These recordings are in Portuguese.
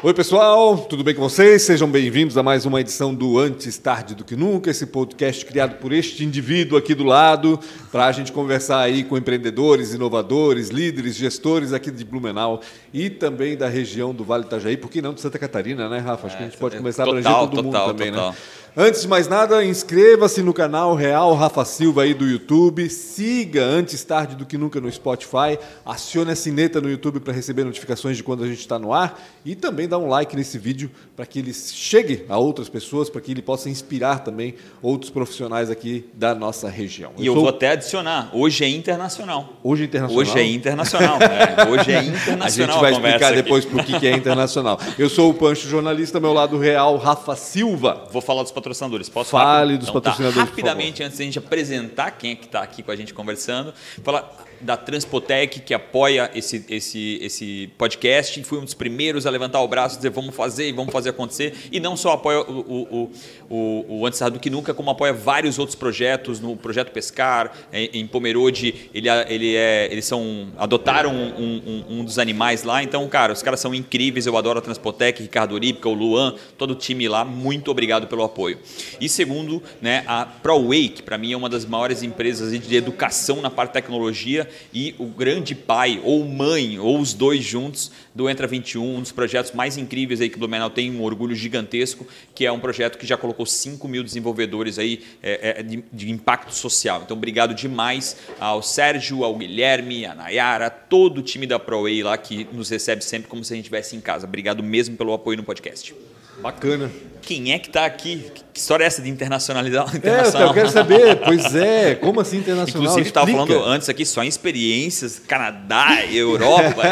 Oi, pessoal, tudo bem com vocês? Sejam bem-vindos a mais uma edição do Antes Tarde do que Nunca, esse podcast criado por este indivíduo aqui do lado, para a gente conversar aí com empreendedores, inovadores, líderes, gestores aqui de Blumenau e também da região do Vale do Itajaí, por que não de Santa Catarina, né, Rafa? Acho que a gente pode começar a abranger todo mundo total, também, total. né? Antes de mais nada, inscreva-se no canal Real Rafa Silva aí do YouTube, siga Antes Tarde do que Nunca no Spotify, acione a sineta no YouTube para receber notificações de quando a gente está no ar e também dá um like nesse vídeo para que ele chegue a outras pessoas, para que ele possa inspirar também outros profissionais aqui da nossa região. E eu, sou- vou até adicionar, hoje é internacional. Hoje é internacional. Hoje é internacional. é, hoje é A gente internacional. vai conversa explicar aqui. depois por que que é internacional. Eu sou o Pancho Jornalista, meu lado real, Rafa Silva. Vou falar dos patrocinadores. Posso Fale rápido? dos Então tá, patrocinadores, por rapidamente, antes da gente apresentar quem é que está aqui com a gente conversando, falar da Transpotec, que apoia esse, esse, esse podcast. Foi um dos primeiros a levantar o braço e dizer vamos fazer e vamos fazer acontecer. E não só apoia o, o, o, o, Antes do que Nunca, como apoia vários outros projetos, no Projeto Pescar, em, Pomerode, ele, ele é, eles são, adotaram um, um- um dos animais lá. Então, cara, os caras são incríveis. Eu adoro a Transpotec, Ricardo Orípica, o Luan, todo o time lá. Muito obrigado pelo apoio. E segundo, né, a ProWay, que para mim é uma das maiores empresas de educação na parte de tecnologia e o grande pai ou mãe ou os dois juntos do Entra 21, um dos projetos mais incríveis aí que o Blumenau tem um orgulho gigantesco, que é um projeto que já colocou 5 mil desenvolvedores aí é, é, de, de impacto social. Então, obrigado demais ao Sérgio, ao Guilherme, a Nayara, todo o time da ProWay lá que nos recebe sempre como se a gente estivesse em casa. Obrigado mesmo pelo apoio no podcast. Bacana. Quem é que está aqui? Que história é essa de internacionalidade? É, eu internacional? quero saber. Pois é, como assim internacional? Inclusive, estava falando antes aqui só em experiências, Canadá, Europa.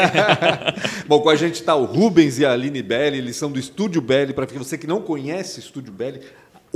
Bom, com a gente está o Rubens e a Aline Belli, eles são do Estúdio Belli. Para você que não conhece Estúdio Belli,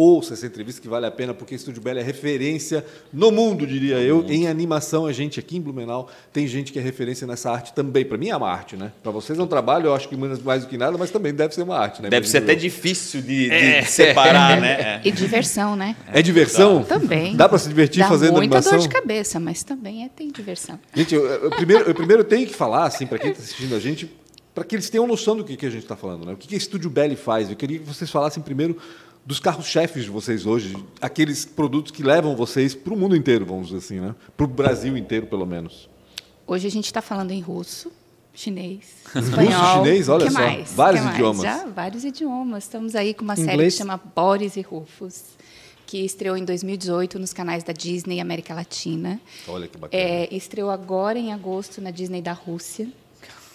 ouça essa entrevista que vale a pena, porque Estúdio Belli é referência no mundo, diria eu, em animação. A gente aqui em Blumenau tem gente que é referência nessa arte também. Para mim é uma arte, né? Para vocês é um trabalho, eu acho que mais mais do que nada, mas também deve ser uma arte, né? Deve ser até eu. difícil de, de separar, né? E diversão, né? É diversão? Também. Dá para se divertir Dá fazendo muita animação? dor de cabeça, mas também é, tem diversão. Gente, eu, eu primeiro, eu primeiro tenho que falar, assim, para quem está assistindo a gente, para que eles tenham noção do que, que a gente está falando, né? O que, que a Estúdio Belly faz? Eu queria que vocês falassem primeiro dos carros-chefes de vocês hoje, aqueles produtos que levam vocês para o mundo inteiro, vamos dizer assim, né? Para o Brasil inteiro, pelo menos. Hoje a gente está falando em russo, chinês, espanhol. chinês, olha que só, mais? vários Que mais? idiomas. Já, vários idiomas. Estamos aí com uma série Inglês? que chama Boris e Rufus, que estreou em 2018 nos canais da Disney América Latina. Olha que bacana. É, estreou agora em agosto na Disney da Rússia.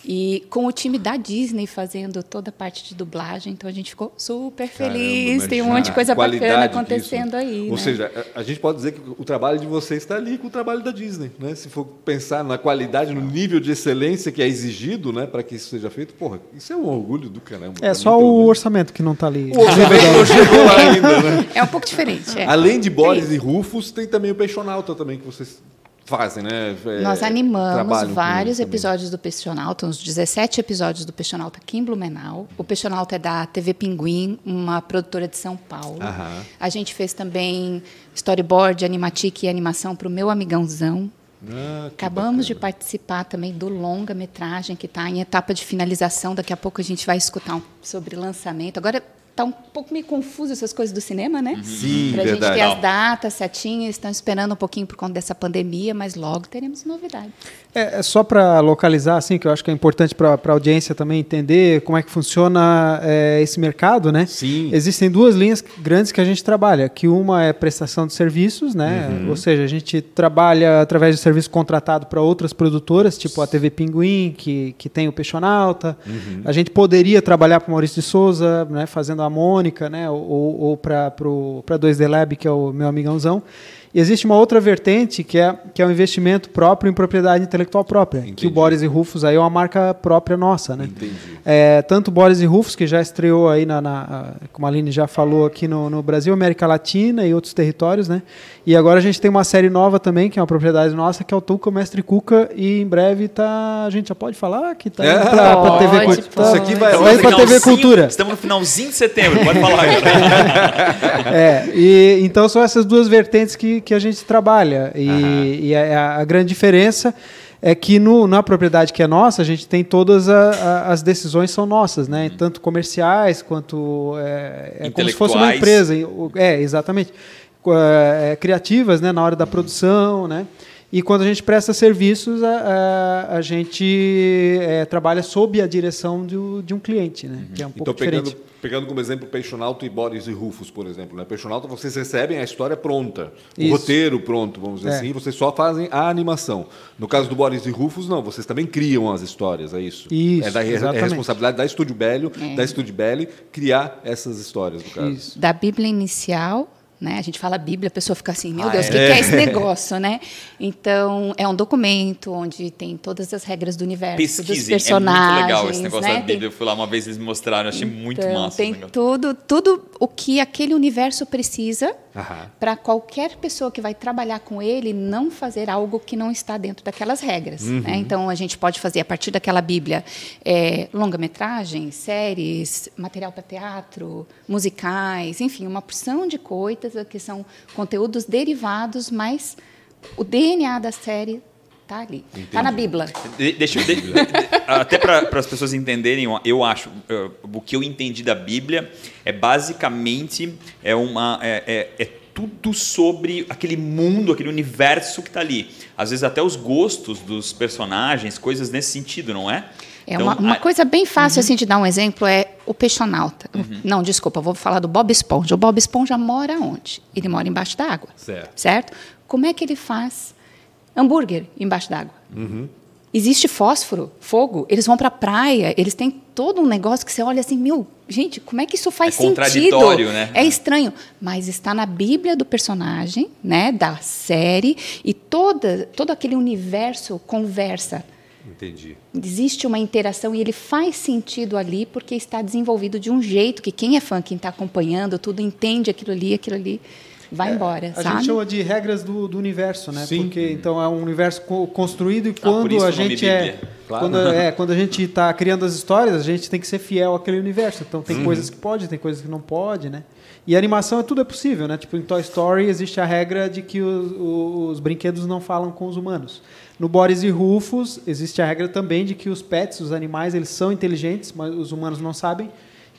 E com o time da Disney fazendo toda a parte de dublagem, então a gente ficou super feliz. Caramba, Tem um monte de coisa bacana acontecendo disso. aí. Ou né? seja, a, a gente pode dizer que o trabalho de vocês está ali com o trabalho da Disney, né? Se for pensar na qualidade, no nível de excelência que é exigido, né, para que isso seja feito, porra, isso é um orgulho do caramba. É só o orçamento que não está ali. O orçamento não chegou lá ainda, né? É um pouco diferente. é. Além de Boris e Rufus, tem também o Peixonauta também que vocês fazem, né? É, Nós animamos vários episódios do Peixonauta, uns 17 episódios do Peixonauta aqui em Blumenau. O Peixonauta é da TV Pinguim, uma produtora de São Paulo. Aham. A gente fez também storyboard, animatic e animação para o meu amigãozão. Ah, Acabamos de bacana. participar também do longa-metragem que está em etapa de finalização. Daqui a pouco a gente vai escutar um- sobre lançamento. Agora está um pouco meio confuso essas coisas do cinema, né? Sim, Para a gente verdade. ter as datas certinhas, estão esperando um pouquinho por conta dessa pandemia, mas logo teremos novidades. É, é só para localizar, assim, que eu acho que é importante para a audiência também entender como é que funciona é, esse mercado, né? Sim. Existem duas linhas grandes que a gente trabalha, que uma é prestação de serviços, né? Uhum. Ou seja, a gente trabalha através de serviço contratado para outras produtoras, tipo a TV Pinguim, que, que tem o Peixonauta. Uhum. A gente poderia trabalhar para Maurício de Souza, né? Fazendo a Mônica, né? Ou, ou para 2D Lab, que é o meu amigãozão. E existe uma outra vertente que é, que é o investimento próprio em propriedade intelectual própria, que Entendi. o Boris e Rufus aí é uma marca própria nossa, né? Entendi. É, tanto Boris e Rufus, que já estreou aí, na, na- como a Aline já falou, aqui no, no Brasil, América Latina e outros territórios, né? E agora a gente tem uma série nova também, que é uma propriedade nossa, que é o Tuca Mestre Cuca, e em breve tá, a gente já pode falar que tá É, pra, pra TV pode, Cultura. Isso aqui vai- pra TV Cultura. Estamos no finalzinho de setembro, pode falar. É, e, então são essas duas vertentes que, que a gente trabalha. E, e a, a grande diferença é que no, na propriedade que é nossa, a gente tem todas a, a, as decisões são nossas, né? Uhum. Tanto comerciais quanto é, é como se fosse uma empresa. É, exatamente. É, é, criativas, né? Na hora da produção, né? E quando a gente presta serviços, a, a, a gente é, trabalha sob a direção de, de um cliente, né? Que é um Então, pouco pegando, diferente. pegando como exemplo Peixonauta e Boris e Rufus, por exemplo. Né? Peixonauta, vocês recebem a história pronta, o Isso. roteiro pronto, vamos dizer É. assim, e vocês só fazem a animação. No caso do Boris e Rufus, não, vocês também criam as histórias, é isso? Isso, é, da, é responsabilidade da Estúdio Belli, É. da Estúdio Belli, criar essas histórias, no caso. Isso. da Bíblia inicial, né? A gente fala Bíblia, a pessoa fica assim, meu Ah, Deus, o é? que, que é esse negócio, né? Então, é um documento onde tem todas as regras do universo, dos Pesquisem, é personagens, muito legal esse negócio né? da Bíblia. Eu fui lá uma vez, eles me mostraram, achei muito então, massa. Tem tudo, tudo o que aquele universo precisa Para qualquer pessoa que vai trabalhar com ele não fazer algo que não está dentro daquelas regras. Uhum. né? Então, a gente pode fazer, a partir daquela Bíblia, é, longa-metragem, séries, material para teatro, musicais, enfim, uma porção de coisas que são conteúdos derivados, mas o DNA da série está ali. Está na Bíblia. De- deixa eu, de- de- até para as pessoas entenderem, eu- eu acho, eh, o que eu entendi da Bíblia é basicamente é uma é, é- é tudo sobre aquele mundo, aquele universo que está ali. Às vezes até os gostos dos personagens, coisas nesse sentido, não é? É Então, uma, uma a- coisa bem fácil Uhum. assim de dar um exemplo é o peixonauta. Não, desculpa, eu vou falar do Bob Esponja. O Bob Esponja mora onde? Ele mora embaixo d'água. Certo. Certo? Como é que ele faz hambúrguer embaixo d'água? Uhum. Existe fósforo, fogo, eles vão para a praia, eles têm todo um negócio que você olha assim, meu, gente, como é que isso faz É sentido? contraditório, né? É estranho, mas está na Bíblia do personagem, né, da série, e toda, todo aquele universo conversa. Entendi. Existe uma interação e ele faz sentido ali porque está desenvolvido de um jeito que quem é fã, quem está acompanhando, tudo entende aquilo ali, aquilo ali vai embora, É, A sabe? gente chama de regras do, do universo, né? Sim. Porque então é um universo co- construído e por quando isso a gente é. Claro. quando é quando a gente está criando as histórias, a gente tem que ser fiel àquele universo. Então tem coisas que pode, tem coisas que não pode, né? E a animação é tudo é possível, né? Tipo em Toy Story existe a regra de que os, os- os brinquedos não falam com os humanos. No Boris e Rufus existe a regra também de que os pets, os animais, eles são inteligentes, mas os humanos não sabem.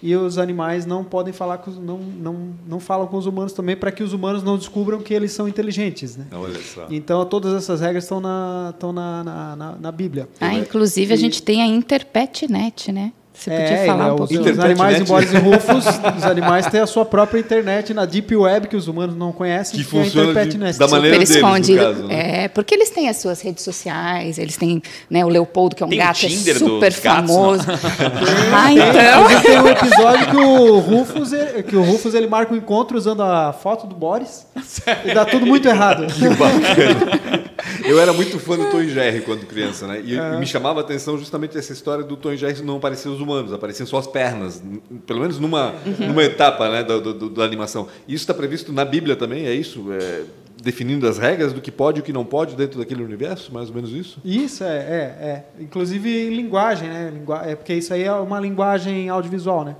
E os animais não podem falar com os, não, não, não falam com os humanos também para que os humanos não descubram que eles são inteligentes, né? Olha só. Então todas essas regras estão na, estão na, na, na, na Bíblia. Ah, inclusive a gente tem a Interpetnet, né? Você podia É, falar né, um os, pouquinho. os animais em Boris e Rufus, os animais têm a sua própria internet na Deep Web que os humanos não conhecem, Que é a funciona de- Interpetnet. da maneira Super deles, no escondido. caso, né? É, porque eles têm as suas redes sociais, eles têm né, o Leopoldo, que é um Tem gato é super gatos, famoso. ah, Tem, então. tem um episódio que o Rufus, ele- que o Rufus ele marca um encontro usando a foto do Boris e dá tudo muito errado. Que bacana. Eu era muito fã do Tom e Jerry quando criança, né? E, e me chamava a atenção justamente essa história do Tom e Jerry não apareciam os humanos, apareciam só as pernas, pelo menos numa, numa etapa né, da, do- do- da animação. Isso está previsto na Bíblia também, é isso? É, definindo as regras do que pode e o que não pode dentro daquele universo, mais ou menos isso? Isso, é, é, é. Inclusive linguagem, né? Lingua- é porque isso aí é uma linguagem audiovisual, né?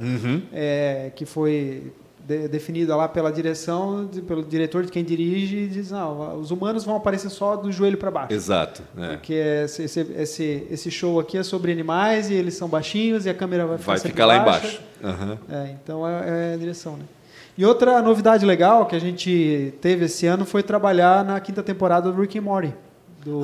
É, que foi de- definida lá pela direção, de- pelo diretor de quem dirige, e diz, não, os humanos vão aparecer só do joelho para baixo. Exato. É. Porque esse, esse, esse, esse show aqui é sobre animais e eles são baixinhos e a câmera vai ficar, Vai ficar lá baixa. embaixo. Aham. É, então é, é a direção, né? E outra novidade legal que a gente teve esse ano foi trabalhar na quinta temporada do Rick and Morty, do,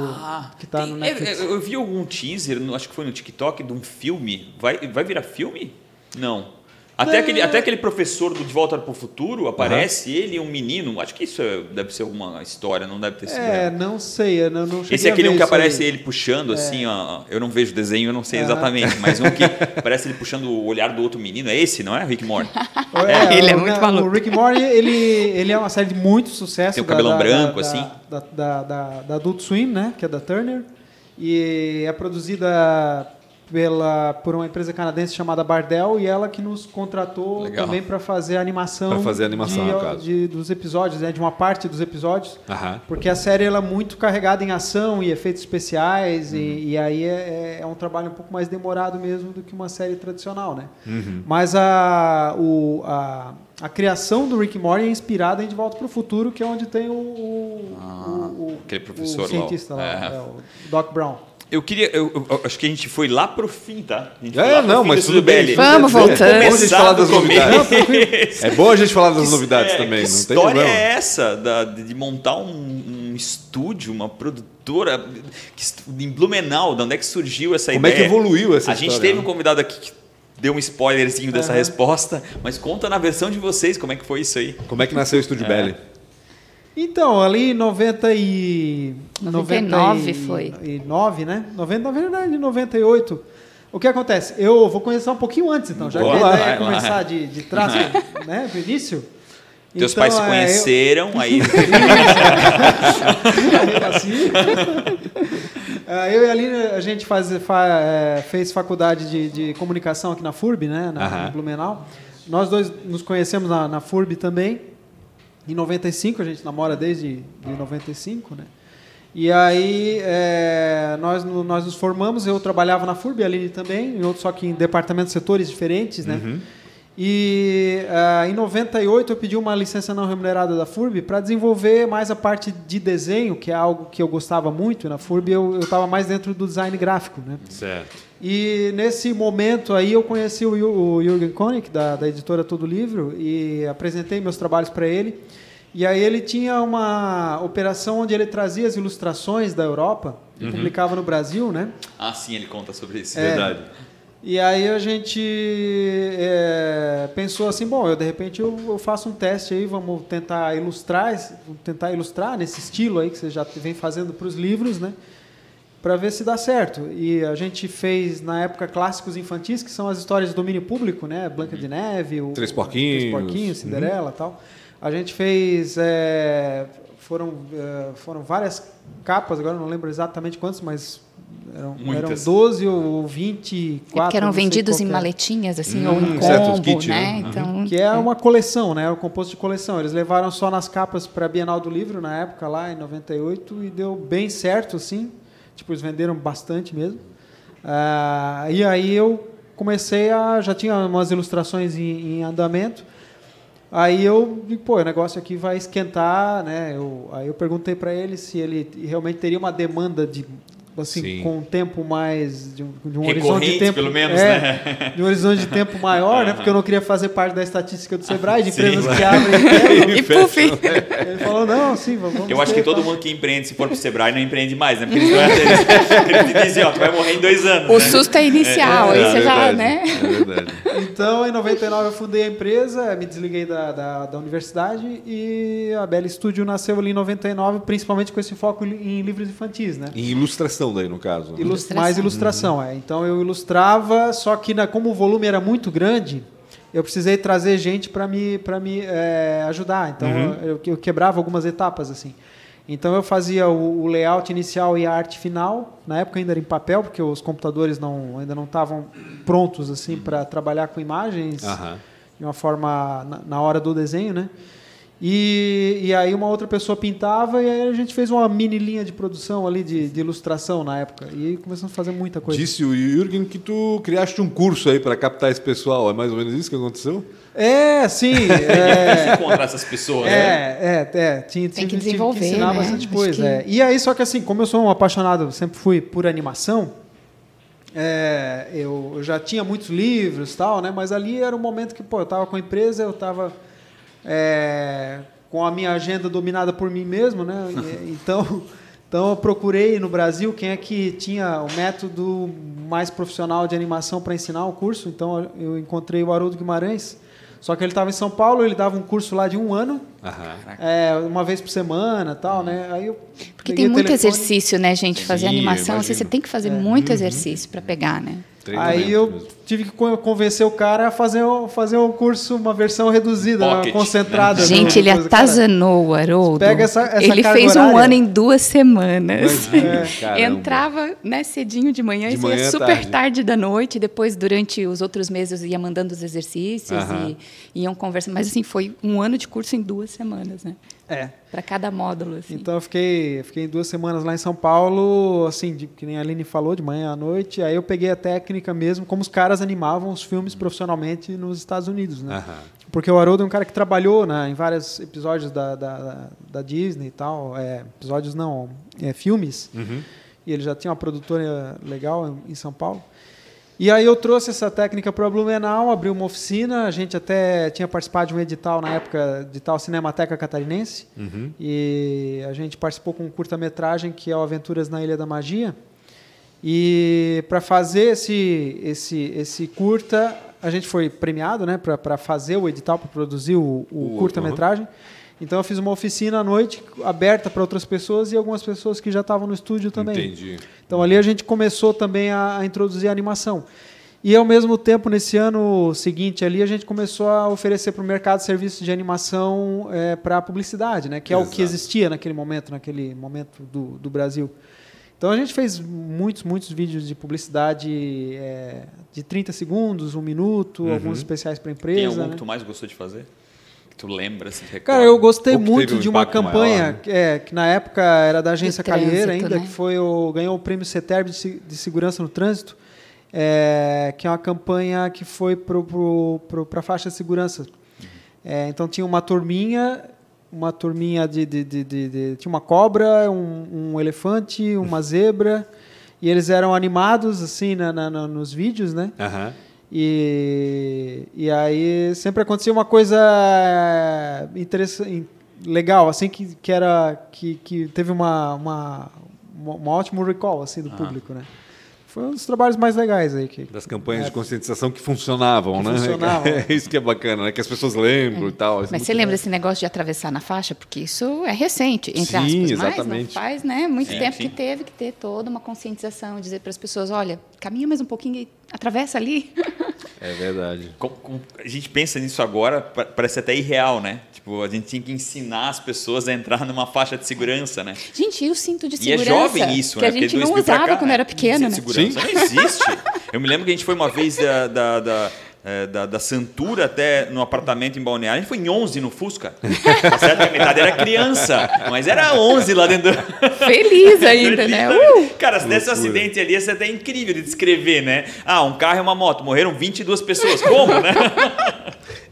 que tá Tem- no Netflix. é, eu vi algum teaser, acho que foi no TikTok, de um filme. Vai, vai virar filme? Não. Até, aquele, até aquele professor do De Volta para o Futuro aparece, ele e um menino. Acho que isso é- deve ser alguma história, não deve ter sido. É, real. não sei, eu não, não Esse é aquele um que aparece aí. ele puxando assim, ó. Eu não vejo o desenho, eu não sei Aham. exatamente, mas um que parece ele puxando o olhar do outro menino. É esse, não é? Rick Morty. É, Ele é muito maluco. O Rick Morty, ele, ele é uma série de muito sucesso. Tem o cabelão branco, da, assim. Da, da, da, da Adult Swim, né? Que é da Turner. E é produzida pela, por uma empresa canadense chamada Bardell e ela que nos contratou Legal. também para fazer a animação, Pra fazer a animação, de, no caso. de- dos episódios, né? De uma parte dos episódios. Aham. Porque a série ela é muito carregada em ação e efeitos especiais, Uhum. e, e aí é, é um trabalho um pouco mais demorado mesmo do que uma série tradicional, né? Uhum. Mas a, o, a, a criação do Rick Morty é inspirada em De Volta para o Futuro, que é onde tem o, o, o- o- aquele professor o cientista lá, lá, é. é, o Doc Brown. Eu queria. Eu, eu- acho que a gente foi lá pro fim, tá? A gente É, não, mas do tudo bem. Zubelli. Vamos É bom a gente falar das novidades. É bom a gente falar das novidades É, também, que não tem história problema. é essa da- de, montar um, um estúdio, uma produtora em Blumenau? De onde é que surgiu essa Como é ideia? que evoluiu essa A gente história, teve um convidado aqui que deu um spoilerzinho dessa resposta, mas conta na versão de vocês como é que foi isso aí. Como é que nasceu o Estúdio Belly? Então, ali em 90 e... 99 foi. E 9, né? 90, na verdade, em 98. O que acontece? Eu vou começar um pouquinho antes, então, já Bora que a ideia é lá. começar de, de trás, né? Do início. Teus Então, pais se é, eu- conheceram, aí assim. Ah, eu e a Aline, a gente faz, fa- é, fez faculdade de, de comunicação aqui na FURB, né, na, Aham. em Blumenau. Nós dois nos conhecemos na, na FURB também. Em 95, a gente namora desde de 95, né? E aí é, nós, nós nos formamos, eu trabalhava na FURB, a Aline também, em outro, só que em departamentos, setores diferentes, né? E ah, em 98 eu pedi uma licença não remunerada da FURB para desenvolver mais a parte de desenho, que é algo que eu gostava muito. Na FURB eu estava mais dentro do design gráfico, né? Certo. E nesse momento aí eu conheci o, o Jürgen Koenig, da, da editora Todo Livro, e apresentei meus trabalhos para ele. E aí ele tinha uma operação onde ele trazia as ilustrações da Europa e publicava no Brasil, né? Ah, sim, ele conta sobre isso. É. Verdade. E aí a gente é, pensou assim, bom, eu de repente eu, eu faço um teste aí, vamos tentar ilustrar, tentar ilustrar nesse estilo aí que você já vem fazendo para os livros, né? Para ver se dá certo. E a gente fez na época clássicos infantis, que são as histórias de domínio público, né? Branca de Neve, o Três Porquinhos. Três Porquinhos, Cinderela, tal. A gente fez é, foram é, foram várias capas, agora não lembro exatamente quantas, mas eram, eram Muitas. 12 ou 24. É porque eram vendidos em que é. maletinhas, assim, Hum, ou em combo, kit, né? né? Então, Que é uma coleção, né? Era um composto de coleção. Eles levaram só nas capas para a Bienal do Livro na época, lá em 98, e deu bem certo, assim. Tipo, eles venderam bastante mesmo. Ah, e aí eu comecei a. Já tinha umas ilustrações em, em andamento. Aí eu digo, pô, o negócio aqui vai esquentar, né? Eu, aí eu perguntei para ele se ele realmente teria uma demanda de assim Sim. com um tempo mais de um, de um horizonte Recorrente, de tempo pelo menos, é, né? de um horizonte de tempo maior, né? Porque eu não queria fazer parte da estatística do Sebrae de Sim. empresas que abrem e. E puf! Ele falou não, sim, vamos. Eu acho que todo mundo que empreende, se for pro Sebrae, não empreende mais, né? Porque eles, eles, eles dizem, ó, tu vai morrer em dois anos. O né? susto é inicial, aí É você já, verdade, né? É verdade. Então, em 99 eu fundei a empresa, me desliguei da, da, da universidade e a Bela Studio nasceu ali em 99, principalmente com esse foco em livros infantis, né? Em ilustração daí, no caso. né? Ilustração. Mais ilustração, é. Então eu ilustrava, só que na- como o volume era muito grande, eu precisei trazer gente para me, pra me é, ajudar. Então eu, eu quebrava algumas etapas assim. Então eu fazia o, o layout inicial e a arte final. Na época ainda era em papel, porque os computadores não, ainda não estavam prontos assim para trabalhar com imagens Aham. de uma forma na, na hora do desenho, né? E, e aí uma outra pessoa pintava e aí a gente fez uma mini linha de produção ali de, de ilustração na época. E aí começamos a fazer muita coisa. Disse o Jürgen que tu criaste um curso aí para captar esse pessoal. É mais ou menos isso que aconteceu? É, sim. É, encontrar essas pessoas, né? é, é, é, tinha, Tem tive- que desenvolver, ensinar né? bastante coisa. que- é. E aí, só que assim, como eu sou um apaixonado, sempre fui por animação, é, eu, já tinha muitos livros e tal, né? Mas ali era um momento que, pô, eu estava com a empresa, eu estava com a minha agenda dominada por mim mesmo, né? Então, então eu procurei no Brasil quem é que tinha o método mais profissional de animação para ensinar o curso. Então eu encontrei o Haroldo Guimarães. Só que ele estava em São Paulo, ele dava um curso lá de um ano, é, uma vez por semana, tal, né? Aí eu Porque tem muito telefone, exercício, né, gente? Fazer Sim, animação, você tem que fazer muito exercício para pegar, né? Aí eu mesmo. tive que con- convencer o cara a fazer um, fazer um curso, uma versão reduzida, uma Pocket, concentrada. no- Gente, ele cara. atazanou o Haroldo. Pega essa- essa ele fez um horária. ano em duas semanas. Caramba. Entrava né, cedinho de manhã De e manhã super tarde. tarde. da noite. Depois, durante os outros meses, ia mandando os exercícios Aham. e iam conversando. Mas, assim, foi um ano de curso em duas semanas, né? É. Para cada módulo, assim. Então eu fiquei, fiquei duas semanas lá em São Paulo, assim, de, que nem a Aline falou, de manhã à noite. Aí eu peguei a técnica mesmo, como os caras animavam os filmes profissionalmente nos Estados Unidos, né? Aham. Porque o Haroldo é um cara que trabalhou né, em vários episódios da, da, da- da Disney e tal. É, episódios não, é, filmes. Uhum. e ele já tinha uma produtora legal em São Paulo. E aí eu trouxe essa técnica para Blumenau, abri uma oficina, a gente até tinha participado de um edital na época, edital Cinemateca Catarinense, Uhum. e a gente participou com um curta-metragem que é o Aventuras na Ilha da Magia. E para fazer esse, esse, esse curta, a gente foi premiado né, para fazer o edital, para produzir o, o O- curta-metragem. Então eu fiz uma oficina à noite aberta para outras pessoas e algumas pessoas que já estavam no estúdio também. Entendi. Então ali a gente começou também a, a introduzir a animação. E ao mesmo tempo, nesse ano seguinte ali, a gente começou a oferecer para o mercado serviços de animação para publicidade, né? que é o que Exato. existia naquele momento, naquele momento do, do Brasil. Então a gente fez muitos, muitos vídeos de publicidade é, de 30 segundos, um minuto, alguns especiais para Tem empresa. algum né? que tu mais gostou de fazer? Que tu lembra, se recorda? Cara, eu gostei muito um de uma campanha maior, né? que, é, que na época era da agência Calheira ainda, né? que foi o, ganhou o prêmio CETERB de, de Segurança no Trânsito, é, que é uma campanha que foi para a faixa de segurança. É, então tinha uma turminha, uma turminha de, de, de, de- de- tinha uma cobra, um, um elefante, uma zebra, e eles eram animados assim na, na- na- nos vídeos, né? Aham. E, e aí sempre acontecia uma coisa interessante, legal, assim, que, que era que, que teve uma, uma, um ótimo recall assim, do público, né? Foi um dos trabalhos mais legais aí. Que, Das campanhas É. de conscientização que funcionavam, Que né? funcionavam. É isso que é bacana, né? Que as pessoas lembram e tal. É Mas você lembra desse negócio de atravessar na faixa? Porque isso é recente, entre Sim, aspas. Mas exatamente. não faz né, muito Sim, tempo sim. que teve que ter toda uma conscientização, dizer para as pessoas, olha, caminha mais um pouquinho e atravessa ali. É verdade. Com- com- a gente pensa nisso agora, pa- parece até irreal, né? Tipo, a gente tinha que ensinar as pessoas a entrar numa faixa de segurança, né? Gente, e o cinto de E é segurança? jovem isso, que né? a Porque gente não usava cá, quando né? era pequeno, né? Segurança não existe. Eu me lembro que a gente foi uma vez da, da, da, eh, da, da Santura até no apartamento em Balneário. A gente foi em 11 no Fusca. Tá certo que a metade era criança, mas era 11 lá dentro. Feliz ainda, né? Uh! Cara, se desse um acidente ali, ia ser até incrível de descrever, né? Ah, um carro e uma moto, morreram 22 pessoas. Como, né?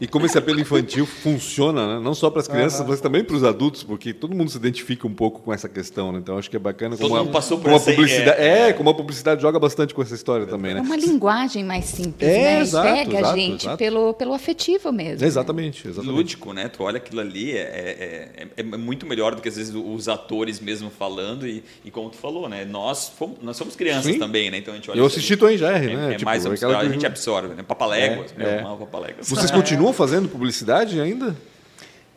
E como esse apelo infantil funciona, né? não só para as crianças, mas também para os adultos, porque todo mundo se identifica um pouco com essa questão, né? Então acho que é bacana Todo como, a, mundo passou por como a publicidade. é, É, como a publicidade joga bastante com essa história também, É né? uma linguagem mais simples, É, né? Exato, pega exato, a gente exato. Pelo, pelo afetivo mesmo. né? Exatamente, exatamente. Lúdico, né? Tu olha aquilo ali, é, é, é- é muito melhor do que às vezes os atores mesmo falando e, e como tu falou, né? Nós, fomos, nós somos crianças Sim. também, né? Então a gente olha Eu assisti. Tom e Jerry, é, né? É Tipo, mais aquela absurdo, a gente absorve, né? Papaléguas, É, meu, é. Papaléguas. Vocês continuam fazendo publicidade ainda?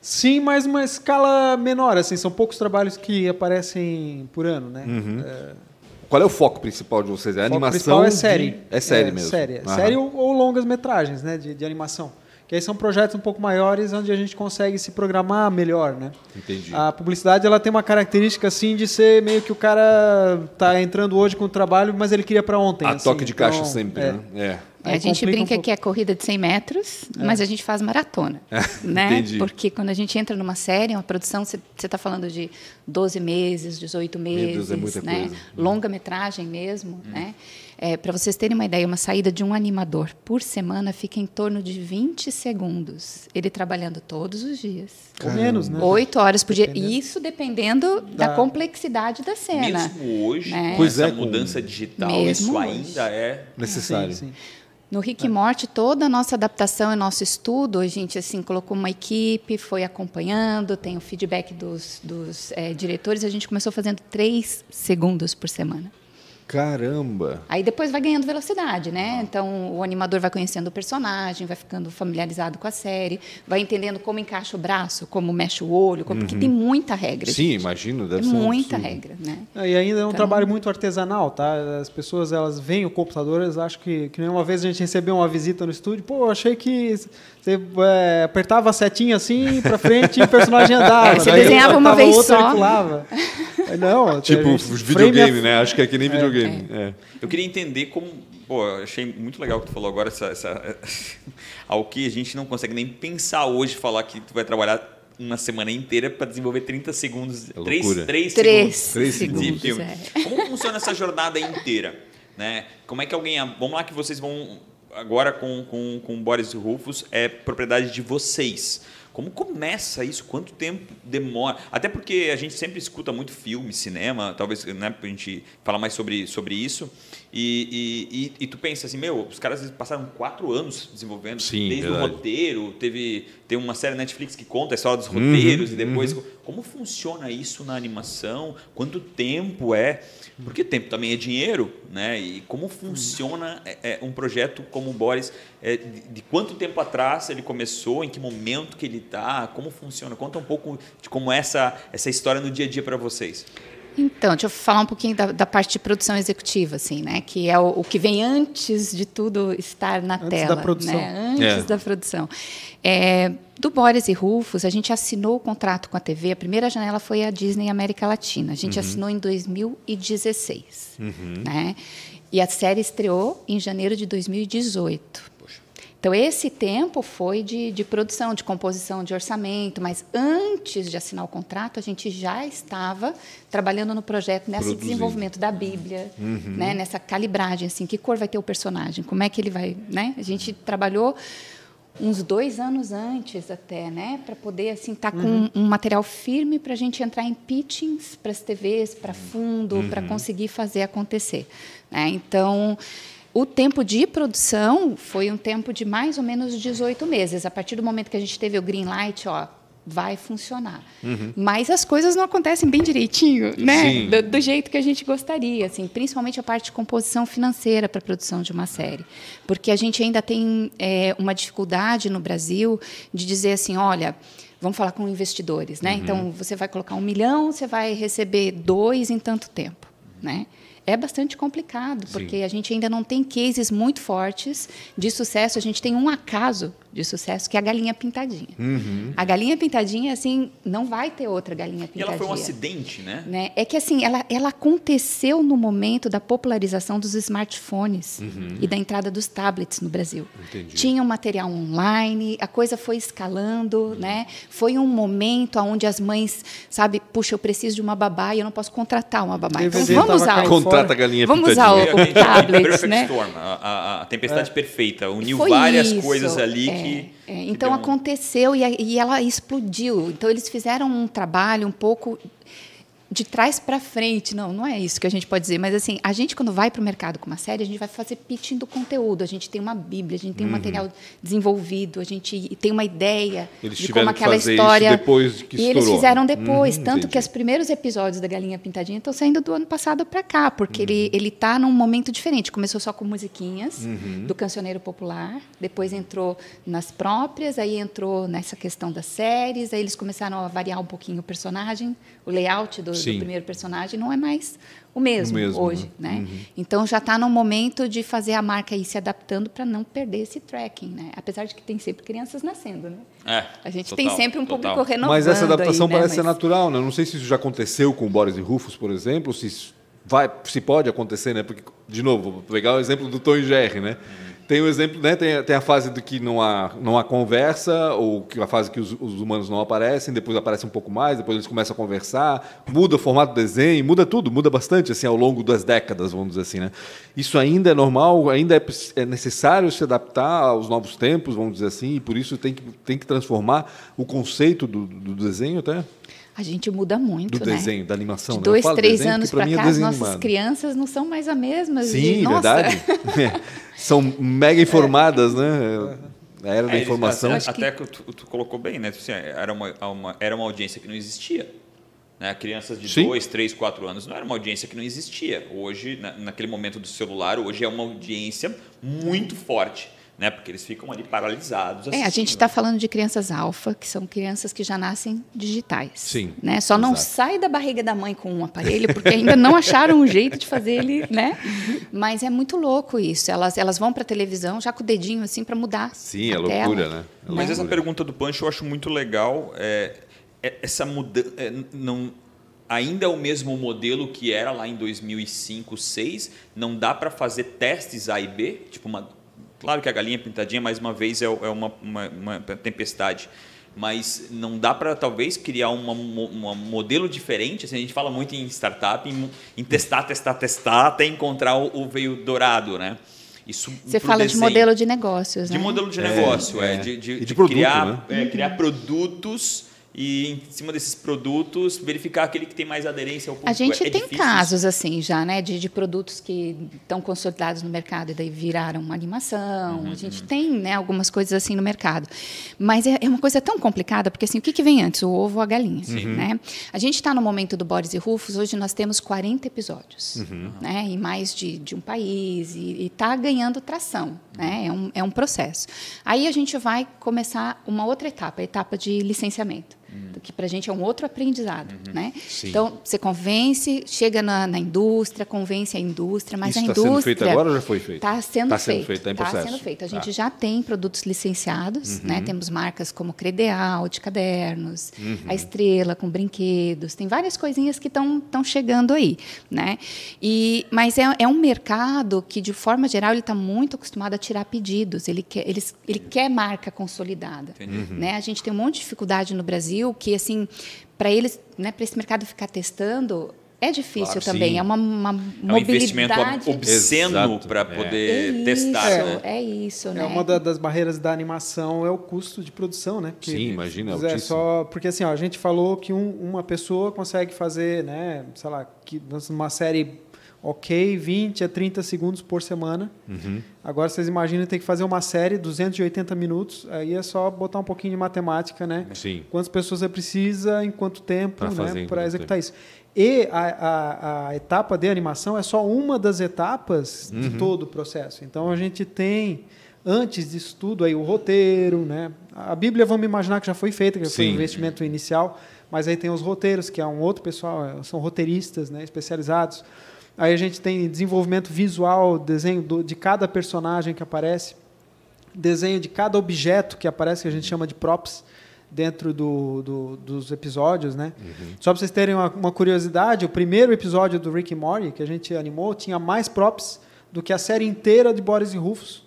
Sim, mas uma escala menor, assim, são poucos trabalhos que aparecem por ano, né? É, Qual é o foco principal de vocês? É foco animação? principal é de- série. É série mesmo. Série, Aham. série ou, ou longas metragens, né, de, de animação. Que aí são projetos um pouco maiores onde a gente consegue se programar melhor, né? Entendi. A publicidade ela tem uma característica assim de ser meio que o cara tá entrando hoje com o trabalho, mas ele queria para ontem. A assim. toque de caixa Então, sempre, é. né? É. É, a gente um brinca pouco. que é corrida de 100 metros, mas a gente faz maratona, né? Entendi. Porque quando a gente entra numa série, uma produção, você está falando de 12 meses, 18 meses, Deus, é muita né? coisa. Longa-metragem mesmo, né? É, Para vocês terem uma ideia, uma saída de um animador por semana fica em torno de 20 segundos. Ele trabalhando todos os dias. Ou menos, né? Oito horas por dia. Dependendo. Isso dependendo da, Da- complexidade da cena. Mesmo hoje, Né? com Pois essa é, com- mudança digital, Mesmo isso hoje. ainda é... Necessário. Sim, sim. No Rick e Morty, toda a nossa adaptação e nosso estudo, a gente assim colocou uma equipe, foi acompanhando, tem o feedback dos, dos eh, diretores, a gente começou fazendo três segundos por semana. Caramba! Aí depois vai ganhando velocidade, né? Então o animador vai conhecendo o personagem, vai ficando familiarizado com a série, vai entendendo como encaixa o braço, como mexe o olho, como- porque tem muita regra. Sim, gente. imagino, deve Tem ser muita absurdo. regra, né? Ah, E ainda é um Então- trabalho muito artesanal, tá? As pessoas elas veem o computador, elas acham que que nem uma vez a gente recebeu uma visita no estúdio, pô, achei que você é, apertava a setinha assim pra frente e o personagem andava. Você Daí desenhava uma vez outra, só. pulava. Não, Tipo videogame, a- né? Acho que é que nem videogame. É. Eu queria entender como. Pô, eu achei muito legal o que tu falou agora, essa, essa, ao que a gente não consegue nem pensar hoje, falar que tu vai trabalhar uma semana inteira para desenvolver 30 segundos. É três, loucura. três, Três segundos, Três de segundos, filme. é. Como funciona essa jornada inteira? Né? Como é que alguém. Vamos lá que vocês vão. Agora com, com, com Boris e Rufus é propriedade de vocês. Como começa isso? Quanto tempo demora? Até porque a gente sempre escuta muito filme, cinema, talvez né, a gente falar mais sobre, sobre isso. E, e, e, e, tu pensa assim, meu, os caras passaram quatro anos desenvolvendo, Sim, desde verdade. o roteiro, teve tem uma série Netflix que conta a história dos roteiros Uhum, e depois como funciona isso na animação, quanto tempo é, porque tempo também é dinheiro, né? E como funciona é, é, um projeto como o Boris, é, de, de quanto tempo atrás ele começou, em que momento que ele está, como funciona? Conta um pouco de como é essa essa história no dia a dia para vocês. Então, deixa eu falar um pouquinho da, da, parte de produção executiva, assim, né? Que é o, o, que vem antes de tudo estar na antes tela. Da produção. Né? Antes é. da produção. É, do Boris e Rufus, a gente assinou o contrato com a TV. A primeira janela foi a Disney América Latina. A gente uhum. assinou em 2016. Uhum. Né? E a série estreou em janeiro de 2018. Então, esse tempo foi de, de, produção, de composição de orçamento, mas antes de assinar o contrato, a gente já estava trabalhando no projeto, nesse Produzindo. desenvolvimento da Bíblia, uhum. né, nessa calibragem, assim, que cor vai ter o personagem, como é que ele vai. Né? A gente trabalhou uns dois anos antes até, né, para poder assim estar tá uhum. com um material firme para a gente entrar em pitchings para as TVs, para fundo, uhum. para conseguir fazer acontecer. Né? Então o tempo de produção foi um tempo de mais ou menos 18 meses. A partir do momento que a gente teve o green light, ó, vai funcionar. Uhum. Mas as coisas não acontecem bem direitinho, né? Do, do, jeito que a gente gostaria, assim, principalmente a parte de composição financeira para a produção de uma série, porque a gente ainda tem é, uma dificuldade no Brasil de dizer assim, olha. Vamos falar com investidores, né? Uhum. Então você vai colocar um milhão, você vai receber dois em tanto tempo, né? É bastante complicado, porque Sim. a gente ainda não tem cases muito fortes de sucesso. A gente tem um acaso de sucesso, que é a galinha pintadinha. Uhum. A galinha pintadinha, assim, não vai ter outra galinha pintadinha. E ela foi um acidente, né? né? É que, assim, ela, ela aconteceu no momento da popularização dos smartphones uhum. e da entrada dos tablets no Brasil. Entendi. Tinha um material online, a coisa foi escalando, uhum. né? Foi um momento onde as mães, sabe, puxa, eu preciso de uma babá e eu não posso contratar uma babá. Então, vamos usar... Contrata a galinha vamos pintadinha. Vamos usar o, o tablet, Perfect né? Storm, a, a, a tempestade é. perfeita, uniu foi várias isso. coisas ali é. que é, então que um... aconteceu e, e, ela explodiu. Então eles fizeram um trabalho um pouco de trás para frente. Não, não é isso que a gente pode dizer. Mas assim, a gente quando vai para o mercado com uma série, a gente vai fazer pitching do conteúdo. A gente tem uma bíblia, a gente tem um uhum. material desenvolvido, a gente tem uma ideia eles de como aquela história. Depois que e eles fizeram depois, uhum, tanto entendi. que os primeiros episódios da Galinha Pintadinha estão saindo do ano passado para cá, porque uhum. ele ele está num momento diferente. Começou só com musiquinhas Uhum. do cancioneiro popular, depois entrou nas próprias, aí entrou nessa questão das séries, aí eles começaram a variar um pouquinho o personagem, o layout do, do Sim. primeiro personagem não é mais o mesmo, O mesmo, hoje, né? né? Uhum. Então já está no momento de fazer a marca ir se adaptando para não perder esse tracking, né? Apesar de que tem sempre crianças nascendo, né? É, A gente total, tem sempre um total. público renovando. Mas essa adaptação aí, né? parece ser Mas- natural, né? Eu Não sei se isso já aconteceu com o Boris e Rufus, por exemplo, se vai, se pode acontecer, né? Porque, de novo, vou pegar o exemplo do Tom e Jerry, né? Tem o exemplo, né? Tem, tem a fase do que não há, não há conversa, ou que a fase que os, os humanos não aparecem, depois aparece um pouco mais, depois eles começam a conversar, muda o formato do desenho, muda tudo, muda bastante assim ao longo das décadas, vamos dizer assim, né? Isso ainda é normal, ainda é, é necessário se adaptar aos novos tempos, vamos dizer assim, e por isso tem que, tem que transformar o conceito do, do desenho até A gente muda muito, do né? desenho, da animação. De né? Dois, três desenho anos para é cá, as desenho nossas animado. crianças não são mais as mesmas. Sim, e, nossa, verdade. São mega informadas, né? A era da É, eles- informação. Até, até que tu, tu colocou bem, né? Assim, era, uma, uma- era uma audiência que não existia. Né? Crianças de Sim. 2, 3, 4 anos não era uma audiência que não existia. Hoje, na- naquele momento do celular, hoje é uma audiência muito forte. Né? Porque eles ficam ali paralisados. É, a gente assistindo. está falando de crianças alfa, que são crianças que já nascem digitais. Sim, Né? Só não exato. sai da barriga da mãe com um aparelho, porque ainda não acharam um jeito de fazer ele, né? Mas é muito louco isso. Elas, elas vão para a televisão já com o dedinho assim para mudar. Sim, a é loucura, tela. né? É Mas essa loucura. pergunta do Pancho eu acho muito legal. É, é- essa mudança. não, ainda é o mesmo modelo que era lá em 2005, 2006. Não dá para fazer testes A e B? Tipo, uma, claro que a galinha pintadinha, mais uma vez, é, é uma, uma, uma tempestade. Mas não dá para, talvez, criar uma modelo diferente. Assim, a gente fala muito em startup, em, em testar, testar, testar, até encontrar o, o veio dourado, né? Isso Você fala de desenho. modelo de negócios, De né? modelo de É, negócio, é, é. de, de- E de de produto, criar, né? é, criar produtos e em cima desses produtos verificar aquele que tem mais aderência ao público. A gente É tem difícil casos assim já, né, de, de produtos que estão consolidados no mercado e daí viraram uma animação. Uhum, a gente tem, né, algumas coisas assim no mercado, mas é, é uma coisa tão complicada porque assim, o que, que vem antes, o ovo ou a galinha, né? A gente está no momento do Boris e Rufus. Hoje nós temos 40 episódios, Uhum. né, em mais de, de um país e está ganhando tração, né? É um, é um processo. Aí a gente vai começar uma outra etapa, a etapa de licenciamento que para a gente é um outro aprendizado, né? Sim. Então você convence, chega na, na indústria, convence a indústria, mas Isso a está indústria sendo feito agora ou já foi feito? Está sendo, Tá sendo feito, feito, tá em tá sendo feito. A gente Tá. já tem produtos licenciados, Uhum. né? Temos marcas como Credeal de cadernos, Uhum. a Estrela com brinquedos, tem várias coisinhas que estão chegando aí, né? E mas é, é um mercado que de forma geral ele está muito acostumado a tirar pedidos. Ele quer ele, ele quer marca consolidada. Uhum. né? A gente tem um monte de dificuldade no Brasil que assim para eles, né? Para esse mercado ficar testando é difícil Claro, também. sim. É uma, uma É um investimento mobilidade. obsceno para é. poder é testar. isso, né? É isso, né? É uma da- das barreiras da animação é o custo de produção, né? Que- Sim, imagina, é é, altíssimo. só porque assim, ó, a gente falou que um- uma pessoa consegue fazer, né, sei lá, que uma série ok, 20 a 30 segundos por semana. Uhum. Agora vocês imaginam ter que fazer uma série 280 minutos, aí é só botar um pouquinho de matemática, né? Sim. Quantas pessoas você precisa, em quanto tempo, Pra né, para executar isso. E a, a, a etapa de animação é só uma das etapas de Uhum. todo o processo. Então a gente tem antes disso tudo aí o roteiro, né? A Bíblia vamos imaginar que já foi feita, que foi Sim. um investimento inicial, mas aí tem os roteiros, que é um outro pessoal, são roteiristas, né, especializados. Aí a gente tem desenvolvimento visual, desenho do- de cada personagem que aparece, desenho de cada objeto que aparece, que a gente chama de props, dentro do, do- dos episódios, né? Só para vocês terem uma, uma curiosidade, o primeiro episódio do Rick and Morty que a gente animou tinha mais props do que a série inteira de Boris e Rufus.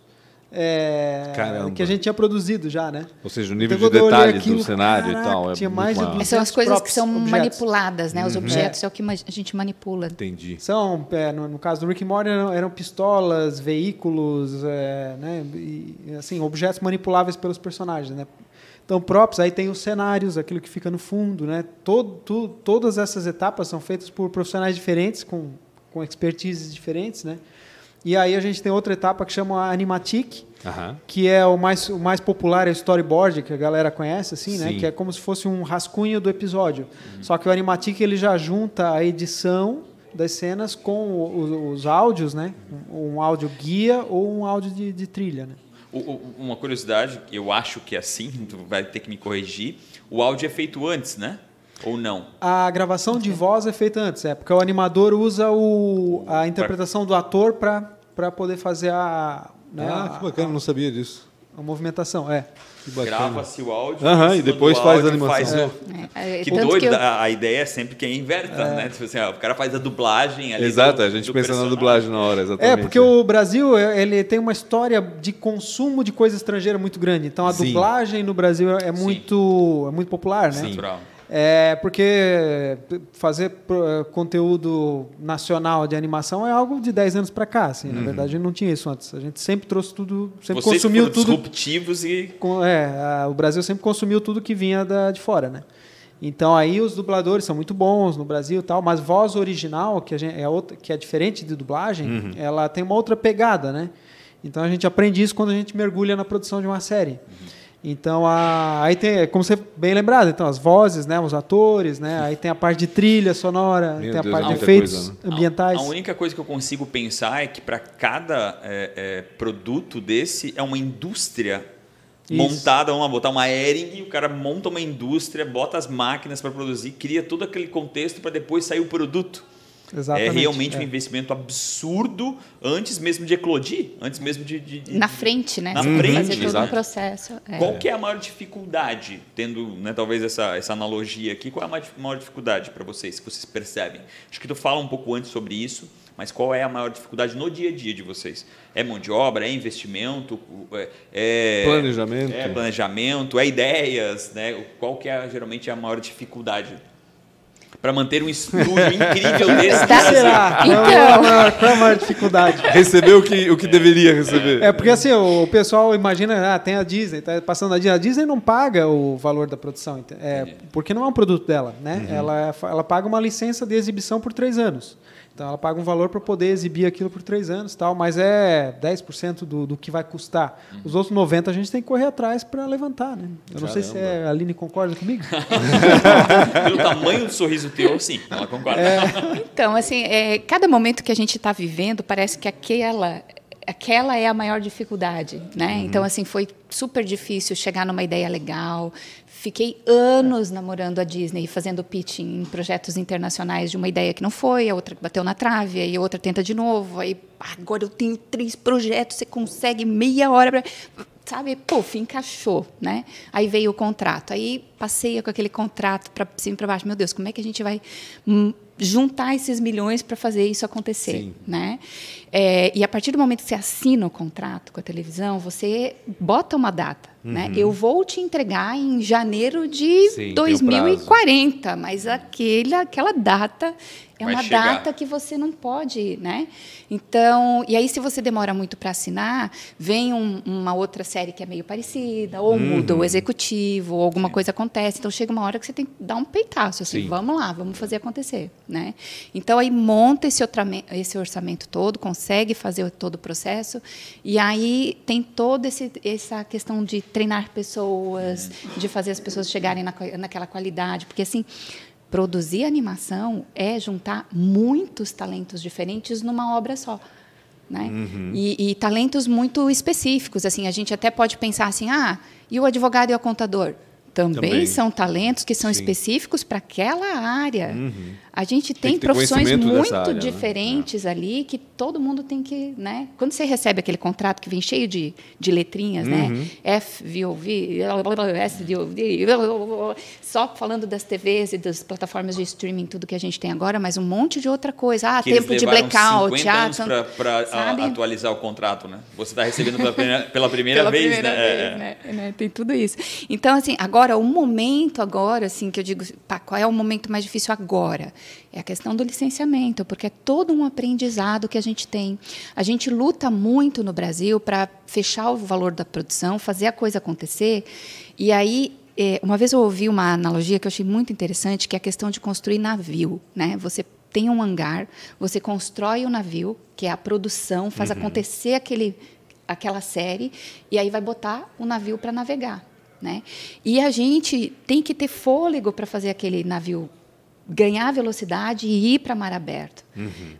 É, que a gente tinha produzido já, né? Ou seja, o nível Então, de quando eu olhei detalhe aquilo, do cenário caraca, e tal. É tinha muito mais de São as coisas que são objetos. manipuladas, né? Os Uhum. objetos é. o que a gente manipula. Entendi. São, é, no, no caso do Rick and Morty, eram, eram pistolas, veículos, é, né, e, assim, objetos manipuláveis pelos personagens, né? Então, props, aí tem os cenários, aquilo que fica no fundo, né? Todo, tu- todas essas etapas são feitas por profissionais diferentes, com, com expertises diferentes, né? E aí a gente tem outra etapa que chama Animatic, Aham. que é o mais, o mais popular, é o storyboard, que a galera conhece, assim, né? Que é como se fosse um rascunho do episódio. Só que o Animatic ele já junta a edição das cenas com o- os, áudios, né? Um, um áudio guia ou um áudio de, de trilha, né? Uma curiosidade, eu acho que é assim, tu vai ter que me corrigir. O áudio é feito antes, né? Ou não? A gravação de voz é feita antes, é porque o animador usa o, a interpretação do ator para poder fazer a, né, Ah, que bacana, não sabia disso. a, a movimentação. É. Que. Grava-se o áudio. Aham, e depois do faz a animação. faz o- É, é, Que tanto doido, eu- a, a ideia é sempre que inverta, né? Tipo assim, ó, o cara faz a dublagem ali. Exato, do- a gente pensa na personagem. dublagem na hora, exatamente. É, porque o Brasil ele tem uma história de consumo de coisa estrangeira muito grande. Então a Sim. dublagem no Brasil é muito, é muito popular, né? Natural. É porque fazer conteúdo nacional de animação é algo de 10 anos para cá. Assim, Na verdade, não tinha isso antes. A gente sempre trouxe tudo, sempre Vocês consumiu foram tudo. disruptivos e é, o Brasil sempre consumiu tudo que vinha da, de fora, né? Então aí os dubladores são muito bons no Brasil e tal, mas voz original, que, gente, é, outra, que é diferente de dublagem, ela tem uma outra pegada, né? Então a gente aprende isso quando a gente mergulha na produção de uma série. Então a, aí tem, como você bem lembrado, então as vozes, né, os atores, né? Aí tem a parte de trilha sonora, Meu tem a Deus, parte de efeitos coisa, né? ambientais. A, a única coisa que eu consigo pensar é que para cada é, é, produto desse é uma indústria Isso. montada, vamos lá, botar uma Ering, o cara monta uma indústria, bota as máquinas para produzir, cria todo aquele contexto para depois sair o produto. Exatamente. É realmente um é. investimento absurdo antes mesmo de eclodir, antes mesmo de. de- de- na frente, né? Na tem que frente, fazer todo exato. um processo. é. Qual que é a maior dificuldade, tendo né, talvez essa, essa analogia aqui, qual é a maior- maior dificuldade para vocês, que vocês percebem? Acho que tu fala um pouco antes sobre isso, mas qual é a maior dificuldade no dia a dia de vocês? É mão de obra, é investimento, é, é- Planejamento. é planejamento, é ideias, né? Qual que é geralmente a maior dificuldade? Para manter um estúdio incrível desse? Tá. Será? Então. Qual é a maior, qual é a maior dificuldade? Receber o que, o que deveria receber. É porque assim, o pessoal imagina, ah, tem a Disney, tá passando a Disney. A Disney não paga o valor da produção, é, porque não é um produto dela, né? Ela, ela paga uma licença de exibição por três anos. Então ela paga um valor para poder exibir aquilo por três anos, tal, mas é 10% do, do que vai custar. Os outros 90 a gente tem que correr atrás para levantar, né? Eu não sei se é, a Aline concorda comigo. Pelo tamanho do sorriso teu, sim, ela concorda. Então, assim, é, cada momento que a gente está vivendo, parece que aquela, aquela é a maior dificuldade, né? Então, assim, foi super difícil chegar numa ideia legal. Fiquei anos namorando a Disney, fazendo pitching em projetos internacionais de uma ideia que não foi, a outra que bateu na trave, aí a outra tenta de novo, aí "Ah, agora eu tenho três projetos, você consegue meia hora para sabe, puf, encaixou, né? Aí veio o contrato. Aí passei com aquele contrato para cima e para baixo. Meu Deus, como é que a gente vai juntar esses milhões para fazer isso acontecer, Sim. né? É, e a partir do momento que você assina o contrato com a televisão, você bota uma data, né? Eu vou te entregar em janeiro de Uhum. Sim, tem o 2040, mas aquele, aquela data é Vai uma chegar. data que você não pode, né? Então, e aí se você demora muito para assinar, vem um- uma outra série que é meio parecida, ou muda Uhum. o executivo, ou alguma coisa acontece. Então chega uma hora que você tem que dar um peitaço, assim, Sim. vamos lá, vamos fazer acontecer, né? Então aí monta esse, esse orçamento todo, consegue fazer todo o processo, e aí tem toda essa questão de treinar pessoas, de fazer as pessoas chegarem na, naquela qualidade, porque assim produzir animação é juntar muitos talentos diferentes numa obra só. Né? E, e talentos muito específicos. assim A gente até pode pensar assim: ah, e o advogado e o contador? Também, Também. são talentos que são Sim. específicos para aquela área. A gente Tem tem, profissões muito área, né? diferentes ali que todo mundo tem que. Né? Quando você recebe aquele contrato que vem cheio de, de letrinhas, Uhum. né? FVOV, SDOV, só falando das TVs e das plataformas de streaming, tudo que a gente tem agora, mas um monte de outra coisa. Ah, Que tempo de blackout. 50 ah, anos tanto- para atualizar o contrato, né? Você está recebendo pela primeira, pela primeira Pela vez, primeira né? vez, né? né? Tem tudo isso. Então, assim, agora, o momento agora, assim, que eu digo, pá, qual é o momento mais difícil agora? É a questão do licenciamento, porque é todo um aprendizado que a gente tem. A gente luta muito no Brasil para fechar o valor da produção, fazer a coisa acontecer, e aí é, uma vez eu ouvi uma analogia que eu achei muito interessante, que é a questão de construir navio. Né? Você tem um hangar, você constrói o navio, que é a produção, faz acontecer aquele, aquela série, e aí vai botar o navio para navegar. Né? E a gente tem que ter fôlego para fazer aquele navio ganhar velocidade e ir para mar aberto.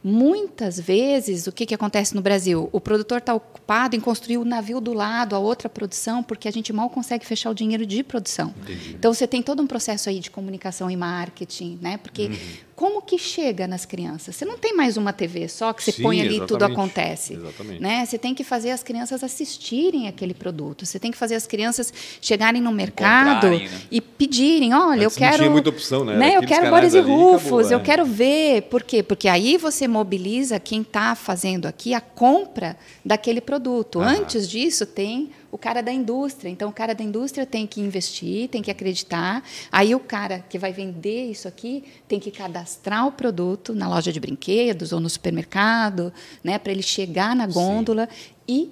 Muitas vezes, o que, que acontece no Brasil? O produtor está ocupado em construir o navio do lado, a outra produção, porque a gente mal consegue fechar o dinheiro de produção. Então, você tem todo um processo aí de comunicação e marketing, né? Porque como que chega nas crianças? Você não tem mais uma TV só que você Sim, põe ali e tudo acontece. Exatamente. Né? Você tem que fazer as crianças assistirem aquele produto. Você tem que fazer as crianças chegarem no mercado né? e pedirem, olha, Antes eu não quero, tinha muita opção, né? Era Eu quero Boris e Rufus, acabou, eu é. quero ver. Por quê? Porque aí você mobiliza quem está fazendo aqui a compra daquele produto. Aham. Antes disso, tem o cara da indústria. Então, o cara da indústria tem que investir, tem que acreditar. Aí, o cara que vai vender isso aqui tem que cadastrar o produto na loja de brinquedos ou no supermercado, né, para ele chegar na gôndola e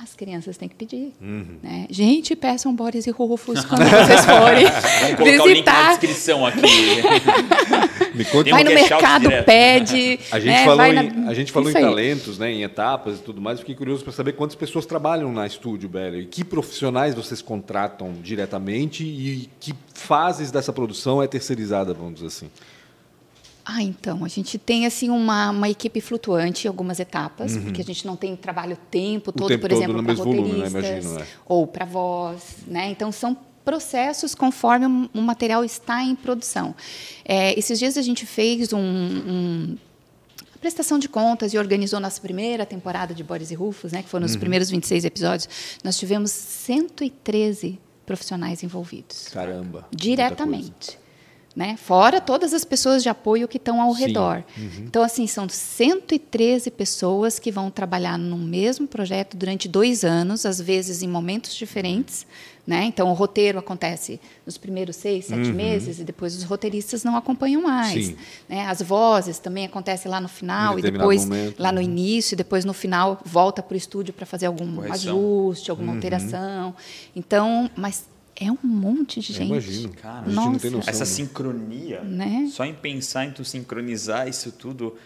as crianças têm que pedir. Uhum. Né? Gente, peçam Boris e Rufus quando vocês forem Vamos colocar o link na visitar. descrição aqui. Me conta Tem Vai no out mercado, pede. A gente né, falou, vai em, na- a gente falou em Isso talentos, né, em etapas e tudo mais. Fiquei curioso para saber quantas pessoas trabalham na Estúdio Belly. E que profissionais vocês contratam diretamente e que fases dessa produção é terceirizada, vamos dizer assim. Ah, então, a gente tem assim uma, uma equipe flutuante em algumas etapas, porque a gente não tem trabalho o tempo todo, Uhum. tempo por todo exemplo, para mesmo volume, né? roteiristas Imagino, é. ou para voz, né? Então são processos conforme o o material está em produção. É, esses dias a gente fez um, um prestação de contas e organizou nossa primeira temporada de Boris e Rufus, né, que foram os Uhum. primeiros 26 episódios. Nós tivemos 113 profissionais envolvidos Caramba. diretamente. Né? Fora todas as pessoas de apoio que estão ao Sim. redor. Então, assim, são 113 pessoas que vão trabalhar no mesmo projeto durante dois anos, às vezes em momentos diferentes. Né? Então, o roteiro acontece nos primeiros seis, sete meses, e depois os roteiristas não acompanham mais. Né? As vozes também acontecem lá no final, e depois momento. lá no início, e depois no final volta para o estúdio para fazer algum Correção. ajuste, alguma alteração. Então, mas é um monte de Eu gente. imagino. Cara, a gente não tem nossa. noção. Essa né? sincronia, Né? só em pensar em tu sincronizar isso tudo,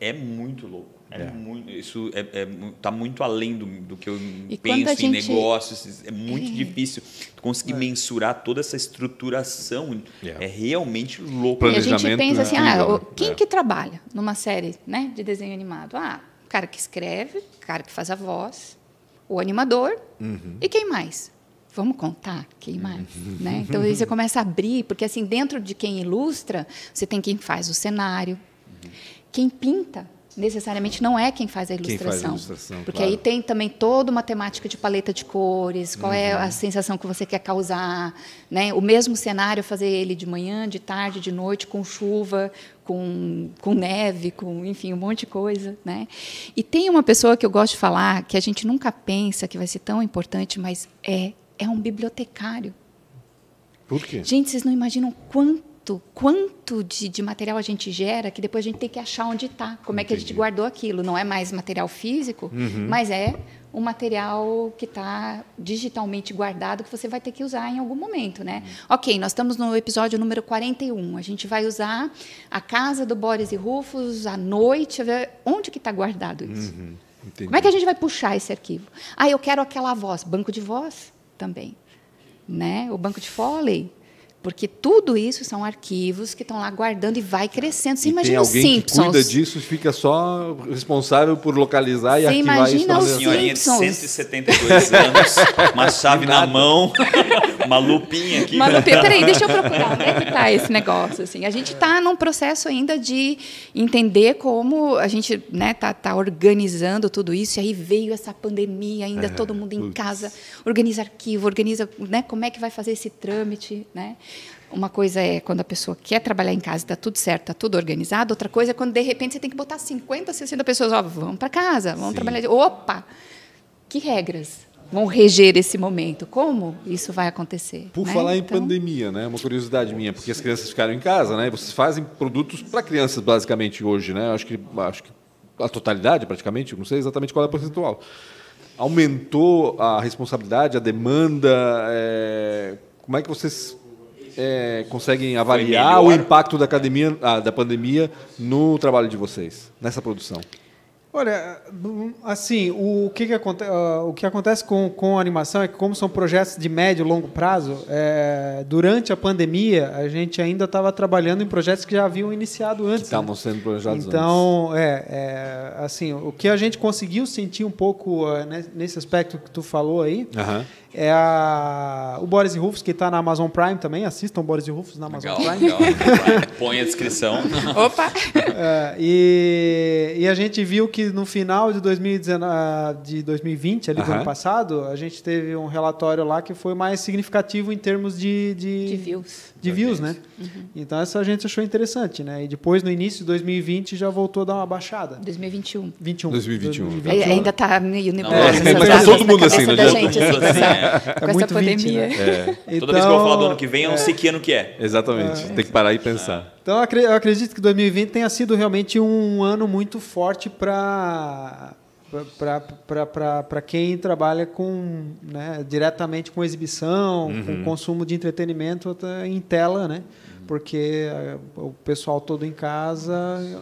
é muito louco. É, muito, isso é, é tá muito além do, do que eu E penso a em gente- negócios. É muito difícil tu conseguir mensurar toda essa estruturação. É. É, realmente louco. E a gente Planejamento pensa é assim, incrível, ah, né? quem É. que trabalha numa série né, de desenho animado? Ah, o cara que escreve, o cara que faz a voz, o animador Uhum. e quem mais? Vamos contar quem mais, né? Então aí você começa a abrir, porque assim dentro de quem ilustra, você tem quem faz o cenário, quem pinta necessariamente não é quem faz a Quem faz a ilustração, ilustração, porque claro. aí tem também toda uma temática de paleta de cores, qual é Uhum. a sensação que você quer causar, né? O mesmo cenário fazer ele de manhã, de tarde, de noite, com chuva, com, com neve, com enfim um monte de coisa, né? E tem uma pessoa que eu gosto de falar que a gente nunca pensa que vai ser tão importante, mas é é um bibliotecário. Por quê? Gente, vocês não imaginam quanto, quanto de, de material a gente gera que depois a gente tem que achar onde está, como é que a gente Entendi. guardou aquilo. Não é mais material físico, Uhum. mas é um material que está digitalmente guardado que você vai ter que usar em algum momento, né? Uhum. Ok, nós estamos no episódio número 41. A gente vai usar a casa do Boris e Rufus à noite. Onde que está guardado isso? Uhum, entendi. Como é que a gente vai puxar esse arquivo? Ah, eu quero aquela voz, banco de voz também, né? O banco de Foley, porque tudo isso são arquivos que estão lá guardando e vai crescendo. Você E imagina tem os alguém Simpsons? que cuida disso e fica só responsável por localizar e Você arquivar isso. imagina na os memória. Senhorinha de Simpsons. 172 anos, uma chave na mão, uma lupinha aqui. Mas, peraí, deixa eu procurar onde é que está esse negócio. Assim. A gente está num processo ainda de entender como a gente está né, tá, tá organizando tudo isso. E aí veio essa pandemia, ainda todo mundo em putz. casa, organiza arquivo, organiza né, como é que vai fazer esse trâmite. Né? Uma coisa é quando a pessoa quer trabalhar em casa, está tudo certo, está tudo organizado. Outra coisa é quando, de repente, você tem que botar 50, 60 pessoas. Ó, vamos para casa, vamos Sim. trabalhar. Opa! Que regras vão reger esse momento? Como isso vai acontecer? Por né? falar em Então, pandemia, né? Uma curiosidade minha, porque as crianças ficaram em casa, né? Vocês fazem produtos para crianças basicamente hoje, né? Acho que acho que a totalidade praticamente, não sei exatamente qual é o percentual. Aumentou a responsabilidade, a demanda. é, Como é que vocês é, conseguem avaliar o impacto da academia, ah, da pandemia no trabalho de vocês nessa produção? Olha, assim, o que, que, aconte ah, o que acontece com, com a animação é que, como são projetos de médio e longo prazo, é, durante a pandemia, a gente ainda estava trabalhando em projetos que já haviam iniciado antes. né? estavam sendo planejados antes? Então, é, é, assim, o que a gente conseguiu sentir um pouco ah, ne- nesse aspecto que tu falou aí. É a, o Boris e Rufus, que está na Amazon Prime também. Assistam Boris e Rufus na Amazon Legal, Prime. legal. Põe a descrição. Opa! É, e, e a gente viu que no final de, 2019, de 2020, ali do Aham. ano passado, a gente teve um relatório lá que foi mais significativo em termos de, de, De views. De views, né? Então essa a gente achou interessante, né? E depois, no início de 2020, já voltou a dar uma baixada. 2021. 21. 2021. 2021. Aí Ainda está meio nebuloso é, tá datas todo mundo assim, cabeça não da adianta. gente, Todo mundo assim, assim, é. com É essa muito 20, pandemia. né? Toda vez que eu vou falar do Então, ano que vem, eu não sei que ano que é. Exatamente. Tem que parar e pensar. Então, eu acre- eu acredito que 2020 tenha sido realmente um ano muito forte para para quem trabalha com né, diretamente com exibição, com consumo de entretenimento em tela, né? Porque eh, o pessoal todo em casa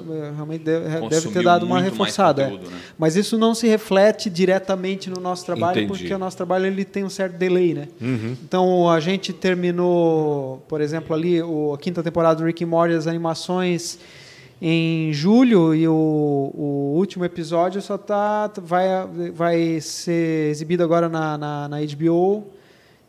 eh, realmente deve, deve ter dado uma reforçada. é. conteúdo, né? Mas isso não se reflete diretamente no nosso trabalho, Entendi. porque o nosso trabalho ele tem um certo delay, né? Uhum. Então a gente terminou, por exemplo, ali o, a quinta temporada do Rick and Morty, as animações em julho e o, o último episódio só tá vai vai ser exibido agora na, na, na HBO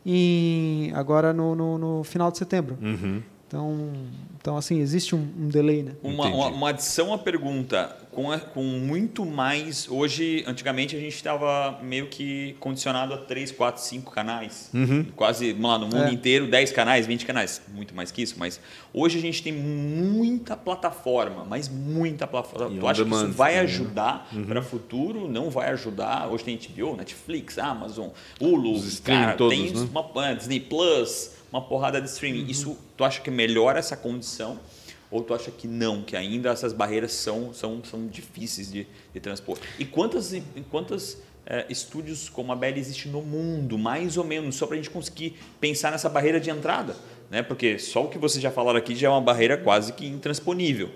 em agora no, no, no final de setembro. Uhum. Então, então assim, existe um, um delay, né? Uma, uma, uma, adição à pergunta, com, a, com muito mais. Hoje, antigamente, a gente estava meio que condicionado a 3, 4, 5 canais. Uhum. Quase, vamos lá, no mundo é. inteiro, 10 canais, 20 canais. Muito mais que isso, mas hoje a gente tem muita plataforma, mas muita plataforma. E tu acha que isso vai né? ajudar uhum. para o futuro? Não vai ajudar? Hoje tem HBO, Netflix, Amazon, Hulu, cara, todos, tem né? uma, Disney Plus uma porrada de streaming. Uhum. Isso tu acha que melhora essa condição? Ou tu acha que não, que ainda essas barreiras são, são, são difíceis de, de transpor? E quantos quantas é, estúdios como a Bell existe no mundo, mais ou menos, só para a gente conseguir pensar nessa barreira de entrada? Né? Porque só o que vocês já falaram aqui já é uma barreira quase que intransponível.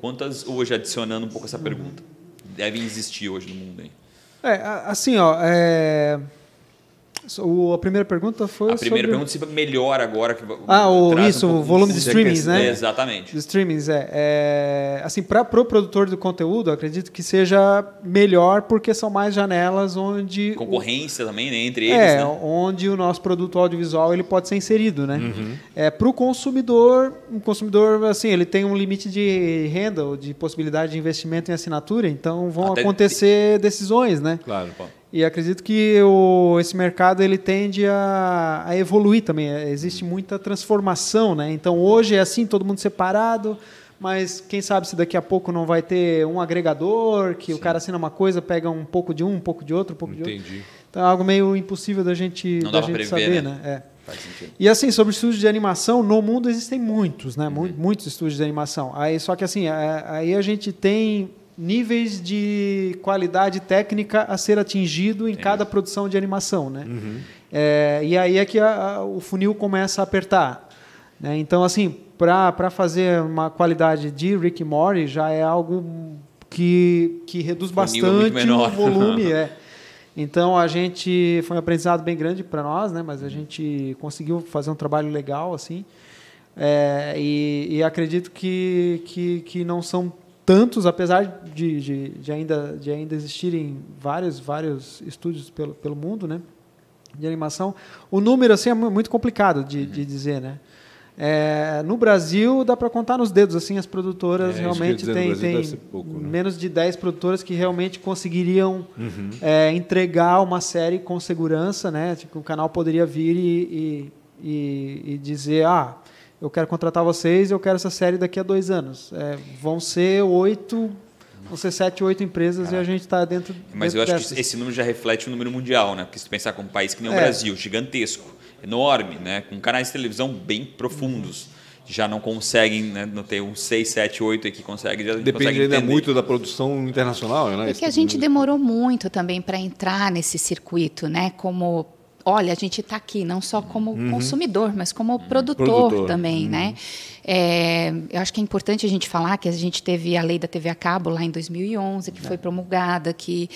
Quantas, hoje, adicionando um pouco essa pergunta, devem existir hoje no mundo? Hein? É, assim, ó, é... O, a primeira pergunta foi. A primeira sobre... pergunta se melhora agora. Que ah, o, isso, um o volume de streamings, né? É, exatamente. De streamings, é. é assim, para o pro produtor do conteúdo, acredito que seja melhor porque são mais janelas onde. Concorrência o, também, né? Entre eles. É, né? onde o nosso produto audiovisual ele pode ser inserido, né? Uhum. É, para o consumidor, um consumidor, assim, ele tem um limite de renda ou de possibilidade de investimento em assinatura, então vão Até acontecer decisões, né? Claro, pô. E acredito que o, esse mercado ele tende a, a, evoluir também. Existe muita transformação, né? Então hoje é assim, todo mundo separado, mas quem sabe se daqui a pouco não vai ter um agregador, que Sim. o cara assina uma coisa, pega um pouco de um, um pouco de outro, um pouco Entendi. de outro. Então é algo meio impossível da gente, não da gente prever, saber, né? né? É. E assim, sobre estúdios de animação, no mundo existem muitos, né? Uhum. Muitos estúdios de animação. Aí, só que assim, é, aí a gente tem níveis de qualidade técnica a ser atingido em Entendi. cada produção de animação, né? Uhum. É, e aí é que a, a, o funil começa a apertar. Né? Então, assim, para fazer uma qualidade de Rick Morty já é algo que, que reduz funil é bastante o volume. é. Então a gente foi um aprendizado bem grande para nós, né? Mas a gente conseguiu fazer um trabalho legal assim. É, e, e, acredito que, que, que não são tantos, apesar de, de, de, ainda, de ainda existirem vários, vários estúdios pelo, pelo mundo, né, de animação, o número assim é muito complicado de, uhum. de dizer, né? É, no Brasil dá para contar nos dedos assim as produtoras é, realmente tem, tem pouco, né? menos de 10 produtoras que realmente conseguiriam uhum. é, entregar uma série com segurança né tipo, o canal poderia vir e, e, e, e dizer ah eu quero contratar vocês, eu quero essa série daqui a dois anos. É, vão ser oito, vão ser sete, oito empresas e a gente está dentro. Mas dentro eu acho dessas. que esse número já reflete o número mundial, né? Porque se tu pensar como um país que nem o é. Brasil, gigantesco, enorme, né? Com canais de televisão bem profundos. Já não conseguem, né? Não tem uns 6, 7, 8 que conseguem. Depende consegue ainda muito da produção internacional, né? Porque a gente demorou muito também para entrar nesse circuito, né? Como olha, a gente está aqui não só como uhum. consumidor, mas como uhum. produtor, produtor. também, uhum. né? É, eu acho que é importante a gente falar que a gente teve a lei da TV a cabo lá em 2011, que é. foi promulgada, que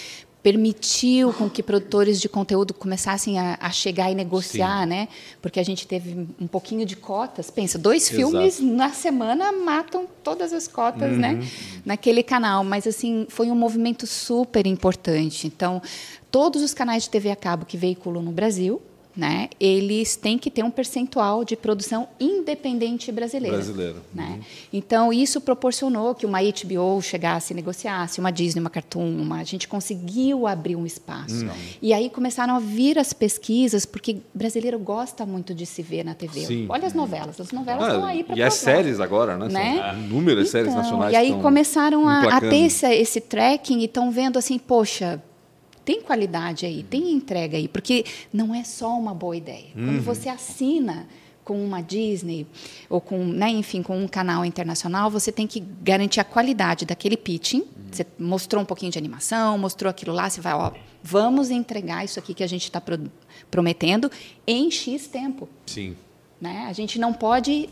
permitiu com que produtores de conteúdo começassem a, a chegar e negociar, Sim. né? Porque a gente teve um pouquinho de cotas. Pensa, dois Exato. filmes na semana matam todas as cotas, né? uhum. né? Naquele canal. Mas assim, foi um movimento super importante. Então, todos os canais de TV a cabo que veiculam no Brasil né, eles têm que ter um percentual de produção independente brasileira. Brasileira. Né? Uhum. Então, isso proporcionou que uma HBO chegasse e negociasse, uma Disney, uma Cartoon, uma, a gente conseguiu abrir um espaço. Uhum. E aí começaram a vir as pesquisas, porque brasileiro gosta muito de se ver na TV. Sim. Olha as novelas, as novelas ah, estão aí para E as séries agora, né? né? inúmeras então, séries nacionais. E aí começaram a, a, ter esse, esse tracking e estão vendo assim, poxa, tem qualidade aí, tem entrega aí, porque não é só uma boa ideia. Uhum. Quando você assina com uma Disney ou com, né, enfim, com um canal internacional, você tem que garantir a qualidade daquele pitching. Uhum. Você mostrou um pouquinho de animação, mostrou aquilo lá, você vai, ó, vamos entregar isso aqui que a gente está pro prometendo em X tempo. Sim. Né? A gente não pode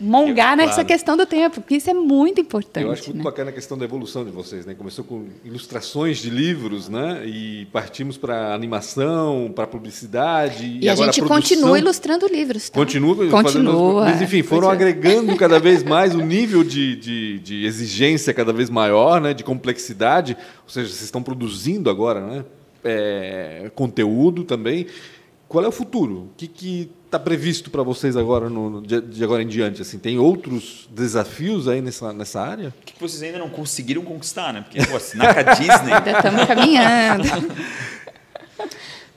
mongar eu, nessa claro. questão do tempo, porque isso é muito importante. Eu acho muito né? bacana a questão da evolução de vocês, né? Começou com ilustrações de livros, né? E partimos para animação, para publicidade e, e a gente continua ilustrando livros. Tá? Continua, continua. Mas enfim, foram é. agregando cada vez mais o nível de, de, de, exigência cada vez maior, né? De complexidade. Ou seja, vocês estão produzindo agora, né? É, conteúdo também qual é o futuro? O que está previsto para vocês agora, no, de, de, agora em diante? Assim, tem outros desafios aí nessa, nessa área? O que, que vocês ainda não conseguiram conquistar, né? Porque, pô, assinar com a Disney... Ainda estamos caminhando.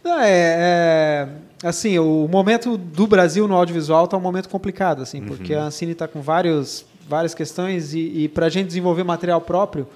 Não, é, é, assim, o momento do Brasil no audiovisual está um momento complicado, assim, porque uhum. a Ancine está com vários, várias questões e, e para a gente desenvolver material próprio,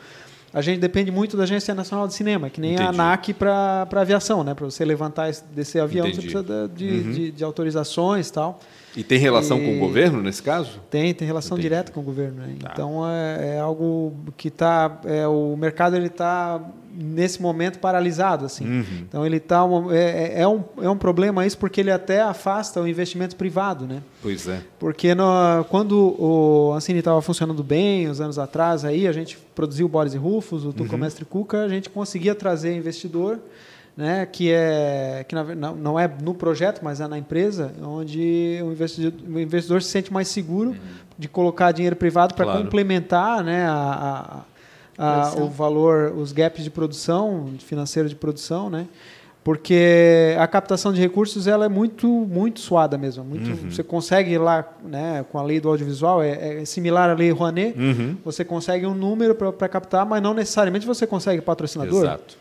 a gente depende muito da Agência Nacional de Cinema, que nem Entendi. a ANAC para aviação, né? Para você levantar desse avião, Entendi. você precisa de, uhum. de, de autorizações e tal. E tem relação e... com o governo nesse caso? Tem, tem relação Entendi. direta com o governo. Né? Tá. Então é, é, algo que está, é, o mercado ele está nesse momento paralisado assim. Uhum. Então ele está é, é, é, um, é um problema isso porque ele até afasta o investimento privado, né? Pois é. Porque no, quando o Ancine estava funcionando bem, uns anos atrás aí a gente produziu o Boris e Rufus, o Tuco uhum. Mestre Cuca, a gente conseguia trazer investidor né, que é que não, não é no projeto, mas é na empresa, onde o investidor, o investidor se sente mais seguro uhum. de colocar dinheiro privado para claro. complementar, né, a, a, a o valor, os gaps de produção, financeiro de produção, né, porque a captação de recursos ela é muito muito suada mesmo, muito, uhum. você consegue ir lá, né, com a lei do audiovisual é, é similar à lei Rouanet, uhum. você consegue um número para captar, mas não necessariamente você consegue patrocinador. Exato.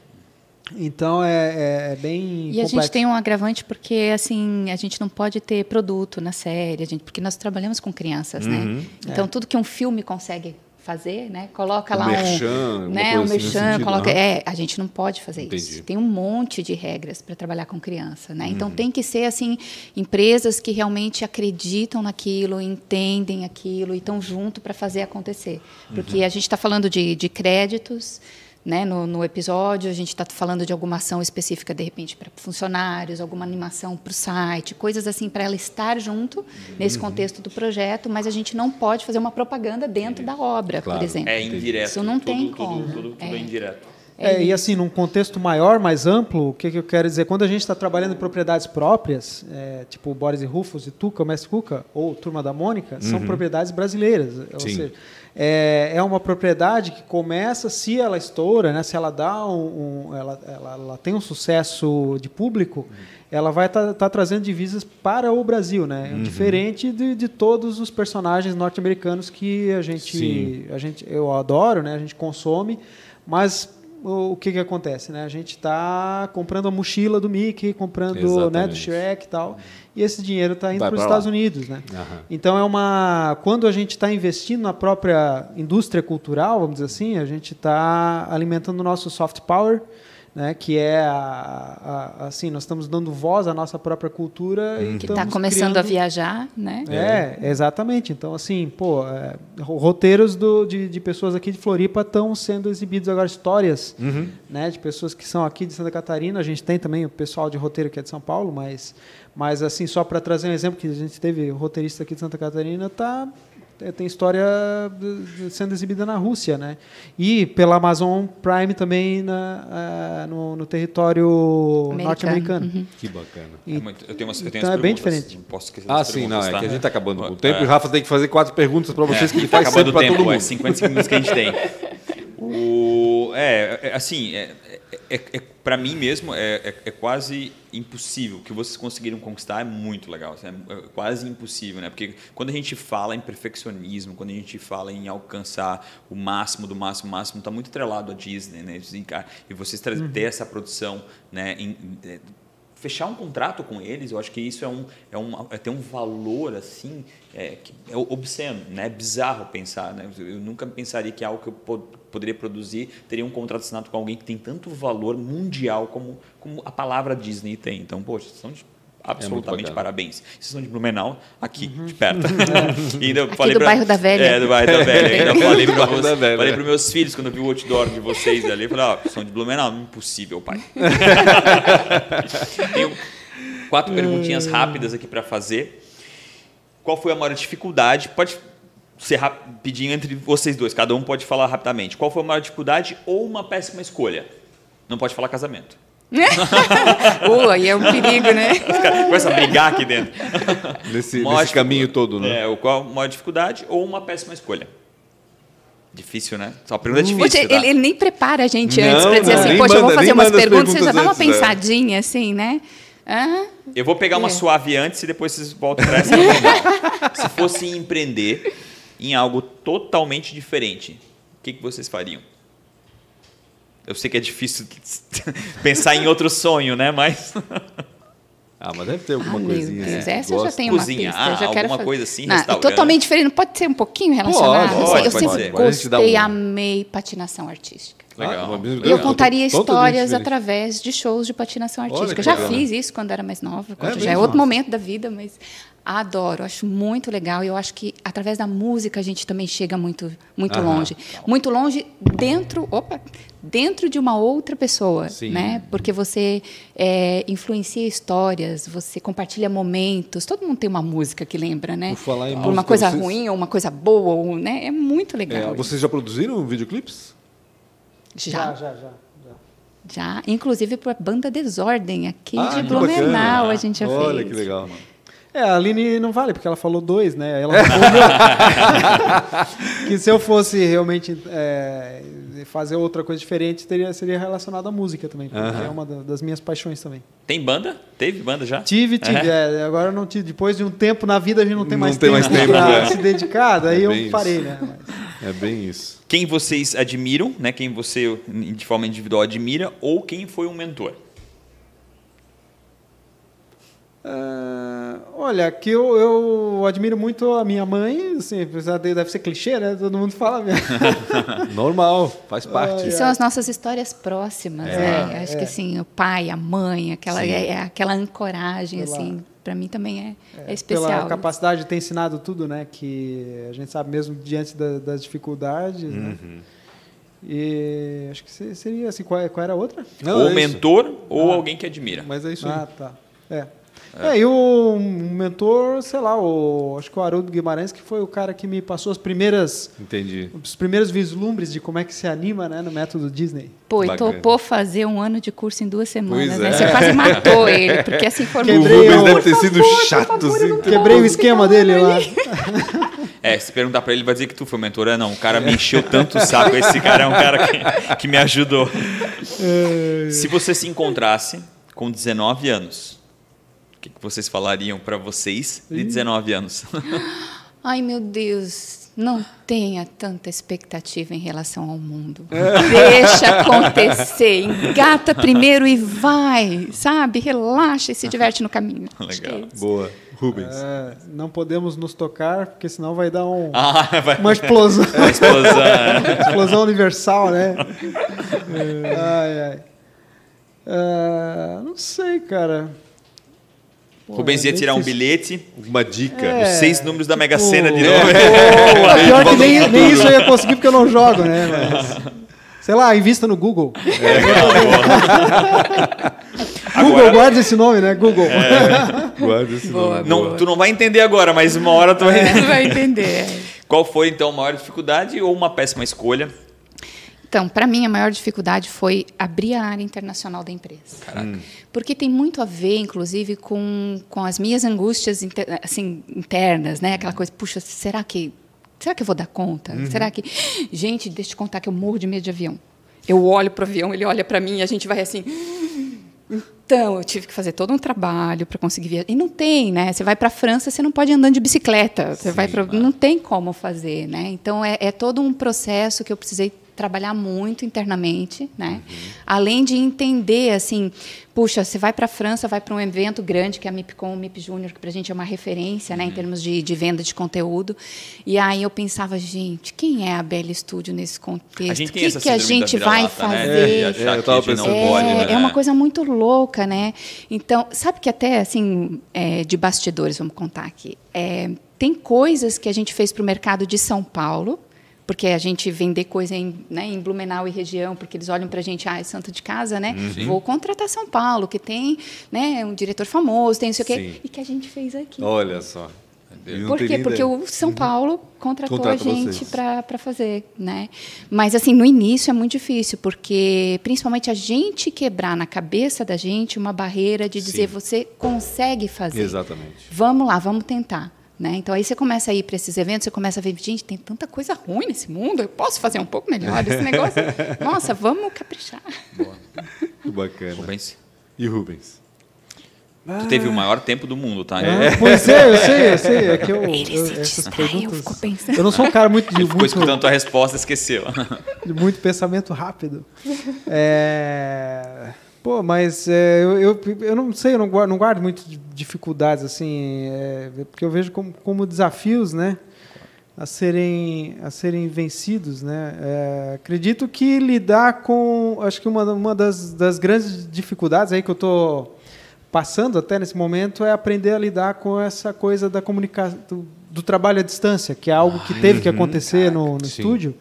Então é, é, é bem. E complexo. a gente tem um agravante porque assim a gente não pode ter produto na série, gente, porque nós trabalhamos com crianças, né? uhum. né? Então é. tudo que um filme consegue fazer, né? Coloca um lá merchan, um, né? Um assim merchan, coloca. Uhum. É, a gente não pode fazer Entendi. isso. Tem um monte de regras para trabalhar com criança, né? Então uhum. tem que ser assim empresas que realmente acreditam naquilo, entendem aquilo e estão junto para fazer acontecer, porque uhum. a gente está falando de, de créditos né, no, no, episódio, a gente está falando de alguma ação específica, de repente, para funcionários, alguma animação para o site, coisas assim, para ela estar junto uhum. nesse contexto do projeto, mas a gente não pode fazer uma propaganda dentro da obra, claro. por exemplo. É indireto. Isso não tudo, tem tudo, como. Tudo, tudo, tudo é. é indireto. É, e assim, num contexto maior, mais amplo, o que, que eu quero dizer? Quando a gente está trabalhando em propriedades próprias, é, tipo Boris e Rufus e Tuca, o Mestre Cuca, ou Turma da Mônica, são uhum. propriedades brasileiras. Sim. Ou seja, é, é uma propriedade que começa, se ela estoura, né, se ela dá um, um ela, ela, ela, tem um sucesso de público, uhum. ela vai estar tá, tá trazendo divisas para o Brasil, né? Uhum. Diferente de, de todos os personagens norte-americanos que a gente, a gente, eu adoro, né? A gente consome, mas o que, que acontece? Né? A gente está comprando a mochila do Mickey, comprando né, do Shrek e tal, e esse dinheiro está indo para os Estados Unidos. Né? Uhum. Então, é uma uma. Quando a gente está investindo na própria indústria cultural, vamos dizer assim, a gente está alimentando o nosso soft power né, que é a, a, assim nós estamos dando voz à nossa própria cultura uhum. que está começando criando... a viajar né é, exatamente então assim pô é, roteiros do, de, de, pessoas aqui de Floripa estão sendo exibidos agora histórias uhum. né de pessoas que são aqui de Santa Catarina a gente tem também o pessoal de roteiro que é de São Paulo mas mas assim só para trazer um exemplo que a gente teve roteirista aqui de Santa Catarina tá é, tem história sendo exibida na Rússia, né? E pela Amazon Prime também na, uh, no, no, território norte-americano. Uhum. Que bacana. E, é muito, eu tenho umas, eu tenho então é bem diferente. Posso esquecer ah, sim, não, é que a gente está acabando com o tempo é. e o Rafa tem que fazer quatro perguntas para vocês é, que ele faz sempre para todo mundo. É 50 segundos que a gente tem. O, é, é, assim, é, é, é para mim mesmo é, é, é, quase impossível. O que vocês conseguiram conquistar é muito legal. Assim, é, quase impossível, né? Porque quando a gente fala em perfeccionismo, quando a gente fala em alcançar o máximo do máximo, máximo, está muito atrelado à Disney, né? E vocês ter uhum. essa produção, né? Em, fechar um contrato com eles, eu acho que isso é um, é um, é ter um valor assim é, que é obsceno, né? É bizarro pensar, né? Eu nunca pensaria que algo que eu poderia produzir teria um contrato assinado com alguém que tem tanto valor mundial como, como a palavra Disney tem. Então, poxa, são de absolutamente é parabéns. Vocês são de Blumenau, aqui, uhum. de perto. e ainda aqui falei do pra, bairro da Velha. É, do bairro da Velha. Ainda falei para falei os meus filhos, quando eu vi o outdoor de vocês ali, falei, ó, oh, são de Blumenau. Impossível, pai. Tenho quatro perguntinhas rápidas aqui para fazer. Qual foi a maior dificuldade? Pode ser rapidinho entre vocês dois, cada um pode falar rapidamente. Qual foi a maior dificuldade ou uma péssima escolha? Não pode falar casamento. uh, aí é um perigo, né? Começam a brigar aqui dentro. Nesse, nesse caminho todo, né? É, qual a maior dificuldade ou uma péssima escolha? Difícil, né? Só pergunta uh, difícil. Poxa, tá? ele, ele, nem prepara a gente não, antes para dizer não, assim, poxa, manda, eu vou fazer umas perguntas, você já dá uma pensadinha, é. assim, né? Ah, Eu vou pegar uma É. suave antes e depois vocês voltam para essa normal. Se fosse empreender em algo totalmente diferente, o que, que vocês fariam? Eu sei que é difícil pensar em outro sonho, né? Mas Ah, mas deve ter alguma ah, coisinha. Deus, que essa eu já tenho uma Cozinha, pista. ah, eu já quero alguma fazer. coisa assim, Não, restaurante. totalmente diferente. Pode ser um pouquinho relacionado. Pode, pode, eu pode sempre ser. Gostei, um- amei patinação artística. Legal. E eu contaria histórias através de shows de patinação artística. Eu já legal. fiz isso quando era mais nova, quando já é outro momento da vida, mas adoro, acho muito legal. E eu acho que através da música a gente também chega muito, muito longe. Muito longe dentro, opa, dentro de uma outra pessoa, Sim. né? Porque você é, influencia histórias, você compartilha momentos. Todo mundo tem uma música que lembra, né? Por falar em Por música, uma coisa vocês- ruim ou uma coisa boa, ou, né? É muito É, legal. vocês já produziram videoclipes? já. já, já. já. Já, inclusive para a banda Desordem, aqui Ah, de Blumenau a gente já Olha fez. que legal. É, a Aline não vale, porque ela falou dois, né? Ela falou que se eu fosse realmente é, fazer outra coisa diferente, teria, seria relacionado à música também, porque é uma da- das minhas paixões também. tem banda? Teve banda já? Tive, tive. é, agora não tive. Depois de um tempo na vida, a gente não tem Não mais tem tempo, mais tempo, pra é. se dedicar, daí É eu parei, isso. né? Mas- É bem isso. Quem vocês admiram, né? Quem você de forma individual admira ou quem foi um mentor? Ah, olha, que eu, eu admiro muito a minha mãe, assim, apesar de deve ser clichê, né? Todo mundo fala mesmo. Normal, faz parte. E são as nossas histórias próximas, É. né? Acho que assim, o pai, a mãe, aquela, é, é aquela ancoragem, Pela- assim, para mim também é, é, Pela especial. capacidade de ter ensinado tudo, né? Que a gente sabe mesmo diante da- das dificuldades, né? Uhum. E acho que se- seria assim, qual, qual era a outra? Não, ou é isso. mentor ou Ah. alguém que admira. Mas é isso aí. Ah, tá. É. É, e o mentor, sei lá, o, acho que o Haroldo Guimarães, que foi o cara que me passou as primeiras, Entendi. os primeiros vislumbres de como é que se anima né, no método Disney. Pô, e topou fazer um ano de curso em duas semanas, Pois né? é. Você quase matou ele, porque assim formou. O Quebrei Rubens o- deve ter sido favor, chato, favor, assim. Quebrei o esquema dele lá. É, se perguntar pra ele, ele vai dizer que tu foi mentor. Ah, Não, o cara me encheu tanto o saco. Esse cara é um cara que, que me ajudou. Se você se encontrasse com 19 anos, o que, que vocês falariam pra vocês de 19 anos? Ai, meu Deus, não tenha tanta expectativa em relação ao mundo. É. Deixa acontecer, engata primeiro e vai, sabe? Relaxa e se diverte no caminho. É Legal. isso. Boa. Rubens. É, não podemos nos tocar, porque senão vai dar um- Ah, vai. uma explosão, Uma explosão. é. explosão universal, né? ai, ai. Ah, não sei, cara. Pô, Rubens ia é tirar um bilhete, Uma dica. É. os seis números da Mega Tipo, Sena de É. novo. Pô, pior que nem, nem isso eu ia conseguir porque eu não jogo, né? Mas, sei lá, invista no Google. Google, Agora, guarda esse nome, né? Google. Guarda esse Boa, nome. não, tu não vai entender agora, mas uma hora tu vai É, vai entender. Qual foi, então, a maior dificuldade ou uma péssima escolha? Então, para mim, a maior dificuldade foi abrir a área internacional da empresa. Porque tem muito a ver, inclusive, com, com as minhas angústias inter- assim, internas, né? Aquela coisa, puxa, será que, será que eu vou dar conta? Será que... Gente, deixa eu te contar que eu morro de medo de avião. Eu olho para o avião, ele olha para mim e a gente vai assim... Então, eu tive que fazer todo um trabalho para conseguir viajar. E não tem, né? Você vai para a França, você não pode ir andando de bicicleta. Você vai pra... Não tem como fazer, né? Então, é, é todo um processo que eu precisei trabalhar muito internamente, né? Além de entender, assim, puxa, você vai para a França, vai para um evento grande, que é a MIPCOM, o MIP Júnior, que para a gente é uma referência, né? Em termos de, de venda de conteúdo. E aí eu pensava, gente, quem é a Bela Studio nesse contexto? O que, que a gente vai né? fazer? É, eu tava pensando. pode, é, né? é uma coisa muito louca, né? Então, sabe que até assim, é, de bastidores, vamos contar aqui. É, tem coisas que a gente fez para o mercado de São Paulo, porque a gente vender coisa em, né, em Blumenau e região, porque eles olham para a gente, ah, é santo de casa, né? Vou contratar São Paulo, que tem né, um diretor famoso, tem não sei o quê, e que a gente fez aqui. Olha só. Por quê? Porque ideia. o São Paulo contratou Contrata a gente para fazer, né? Mas assim, no início é muito difícil, porque principalmente a gente quebrar na cabeça da gente uma barreira de dizer Sim. você consegue fazer. Exatamente. Vamos lá, vamos tentar. Né? Então aí você começa a ir para esses eventos, você começa a ver, gente, tem tanta coisa ruim nesse mundo, eu posso fazer um pouco melhor esse negócio. Nossa, vamos caprichar. Muito bacana. Rubens. E Rubens? Tu teve o maior tempo do mundo, tá? Ah, Pois é, eu sei, eu sei. É que eu, Ele eu- se distraiu, perguntas. ficou pensando. Eu não sou um cara muito de Ficou muito, escutando tua resposta esqueceu. de muito pensamento rápido. É, Pô, mas é, eu, eu, eu não sei, eu não guardo, não guardo muito de dificuldades, assim, é, porque eu vejo como, como desafios, né? A serem, a serem vencidos, né? É, acredito que lidar com, acho que uma, uma das, das grandes dificuldades aí que eu estou passando até nesse momento é aprender a lidar com essa coisa da comunicação, do, do trabalho à distância, que é algo que teve que acontecer no, no sim.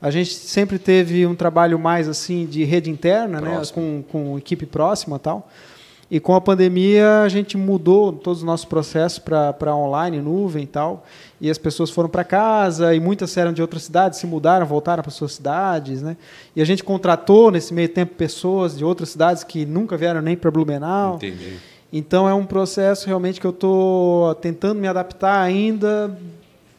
A gente sempre teve um trabalho mais assim de rede interna, né, com, com equipe próxima e tal. E com a pandemia a gente mudou todos os nossos processos para online, nuvem e tal. E as pessoas foram para casa e muitas eram de outras cidades, se mudaram, voltaram para suas cidades, né? E a gente contratou nesse meio tempo pessoas de outras cidades que nunca vieram nem para Blumenau. Entendi. Então é um processo realmente que eu estou tentando me adaptar ainda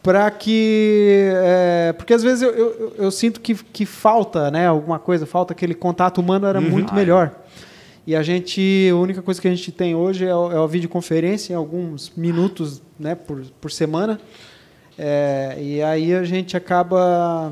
para que é, porque às vezes eu, eu, eu- sinto que, que falta né alguma coisa falta aquele contato humano era muito melhor. E a gente a única coisa que a gente tem hoje é, o- é a videoconferência em alguns minutos né por, por semana. É, e aí a gente acaba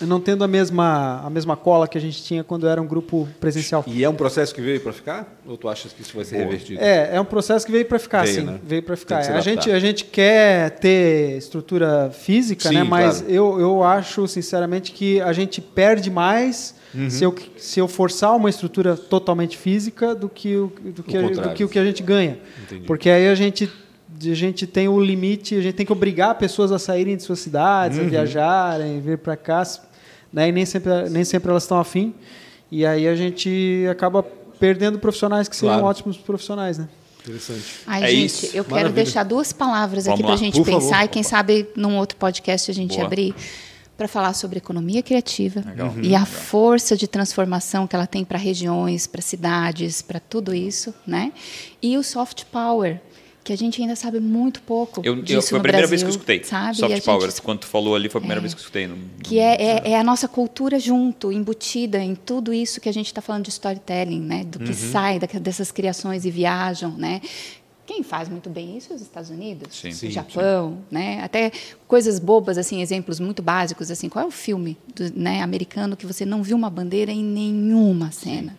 não tendo a mesma a mesma cola que a gente tinha quando era um grupo presencial E é um processo que veio para ficar? Ou tu achas que isso vai ser revertido? é, é um processo que veio para ficar, Veio, sim. né? Veio para ficar. A gente, a gente quer ter estrutura física, Sim, né? Mas claro. eu, eu acho, sinceramente, que a gente perde mais Uhum. se, eu, se eu forçar uma estrutura totalmente física do que o, do que, a- do que o que a gente ganha. Entendi. Porque aí a gente, a gente tem o limite, a gente tem que obrigar pessoas a saírem de suas cidades, Uhum. a viajarem, vir para cá, né? E nem sempre, nem sempre elas estão afim. E aí a gente acaba perdendo profissionais que seriam Claro. ótimos profissionais, né? Interessante. Ai, É gente, isso. eu quero Maravilha. deixar duas palavras Vamos aqui para a gente por pensar favor. e quem sabe num outro podcast a gente Boa. abrir para falar sobre economia criativa Legal. e a força de transformação que ela tem para regiões, para cidades, para tudo isso, né? E o soft power, que a gente ainda sabe muito pouco Eu, eu, disso foi a no primeira Brasil, vez que eu escutei. sabe? Soft gente- Power, quando tu falou ali, foi a primeira vez que eu escutei. No, que é, é, é a nossa cultura junto, embutida em tudo isso que a gente está falando de storytelling, né? Do que sai da- dessas criações e viajam, né? Quem faz muito bem isso é os Estados Unidos, Sim. o Sim, Japão, né? Até coisas bobas, assim, exemplos muito básicos, assim. Qual é o filme do, né, americano que você não viu uma bandeira em nenhuma cena?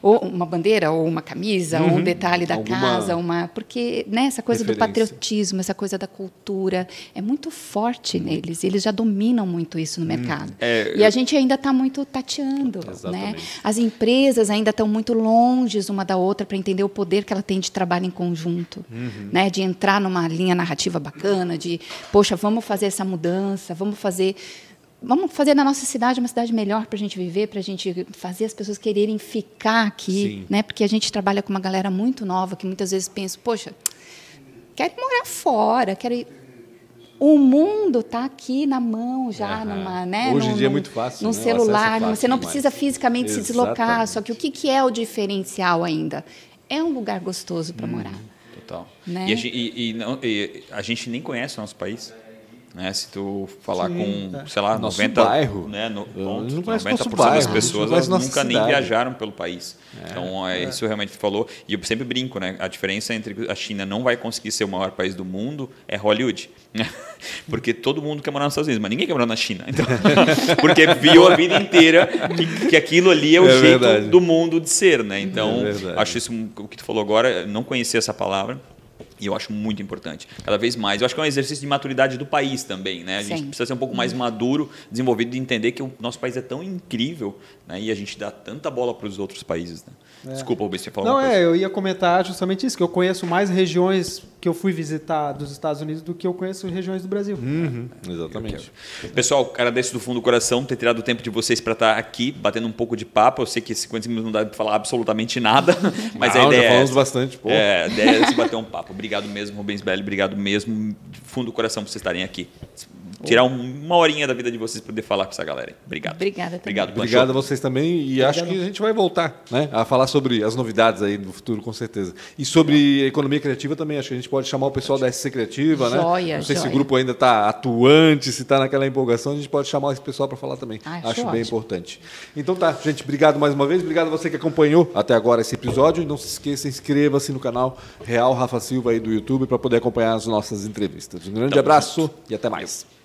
Ou uma bandeira, ou uma camisa, ou um detalhe da Alguma casa, uma porque né, essa coisa do referência. patriotismo, essa coisa da cultura é muito forte neles. Eles já dominam muito isso no mercado. É, e a gente ainda está muito tateando, né? As empresas ainda estão muito longe uma da outra para entender o poder que ela tem de trabalho em conjunto, né? De entrar numa linha narrativa bacana, de poxa, vamos fazer essa mudança, vamos fazer Vamos fazer da nossa cidade uma cidade melhor para a gente viver, para a gente fazer as pessoas quererem ficar aqui, Sim. né? Porque a gente trabalha com uma galera muito nova que muitas vezes pensa, poxa, quero morar fora, quero ir. O mundo está aqui na mão já, Aham. numa, né? Hoje em dia é muito fácil, Num né? É celular, fácil você não precisa fisicamente se deslocar. Exatamente. Só que o que, que é o diferencial ainda? É um lugar gostoso para morar. Total. Né? E, a gente, e- e não- e a gente nem conhece o nosso país. Né? Se tu falar Sim, com, é. sei lá, Nosso 90, bairro. Né, no, ponto, não conheço 90% nosso das bairro, gente pessoas nunca nem cidade. viajaram pelo país. Então, é, isso realmente tu falou. E eu sempre brinco, né? A diferença entre a China não vai conseguir ser o maior país do mundo é Hollywood. Porque todo mundo quer morar nos Estados Unidos, mas ninguém quer morar na China. Então, porque viu a vida inteira que, que aquilo ali é o É jeito verdade. do mundo de ser, né? Então, É acho isso o que tu falou agora, não conhecia essa palavra. E eu acho muito importante. Cada vez mais. Eu acho que é um exercício de maturidade do país também, né? A gente Sim. precisa ser um pouco mais maduro, desenvolvido de entender que o nosso país é tão incrível, né? E a gente dá tanta bola para os outros países, né? Desculpa, Rubens, você falou Não, uma coisa. é, eu ia comentar justamente isso, que eu conheço mais regiões que eu fui visitar dos Estados Unidos do que eu conheço regiões do Brasil. Uhum, exatamente. Pessoal, agradeço do fundo do coração ter tirado o tempo de vocês para estar aqui, batendo um pouco de papo. Eu sei que 50 minutos não dá para falar absolutamente nada, mas Não, a ideia já é falamos essa. bastante, pô. É, a ideia é se bater um papo. Obrigado mesmo, Rubens Belli. Obrigado mesmo, do fundo do coração, por vocês estarem aqui. Tirar um- uma horinha da vida de vocês para poder falar com essa galera. Obrigado. Obrigada também. Obrigado. Obrigado a vocês também e acho que a gente vai voltar né, a falar sobre as novidades aí no futuro, com certeza. E sobre economia criativa também, acho que a gente pode chamar o pessoal da SC Criativa, né? Joia, Não sei se o joia. grupo ainda está atuante, se está naquela empolgação, a gente pode chamar esse pessoal para falar também. Ah, acho acho bem ótimo. importante. Então tá, gente, obrigado mais uma vez, obrigado a você que acompanhou até agora esse episódio e não se esqueça, inscreva-se no canal Real Rafa Silva aí do YouTube para poder acompanhar as nossas entrevistas. Um grande Tamo abraço e até mais.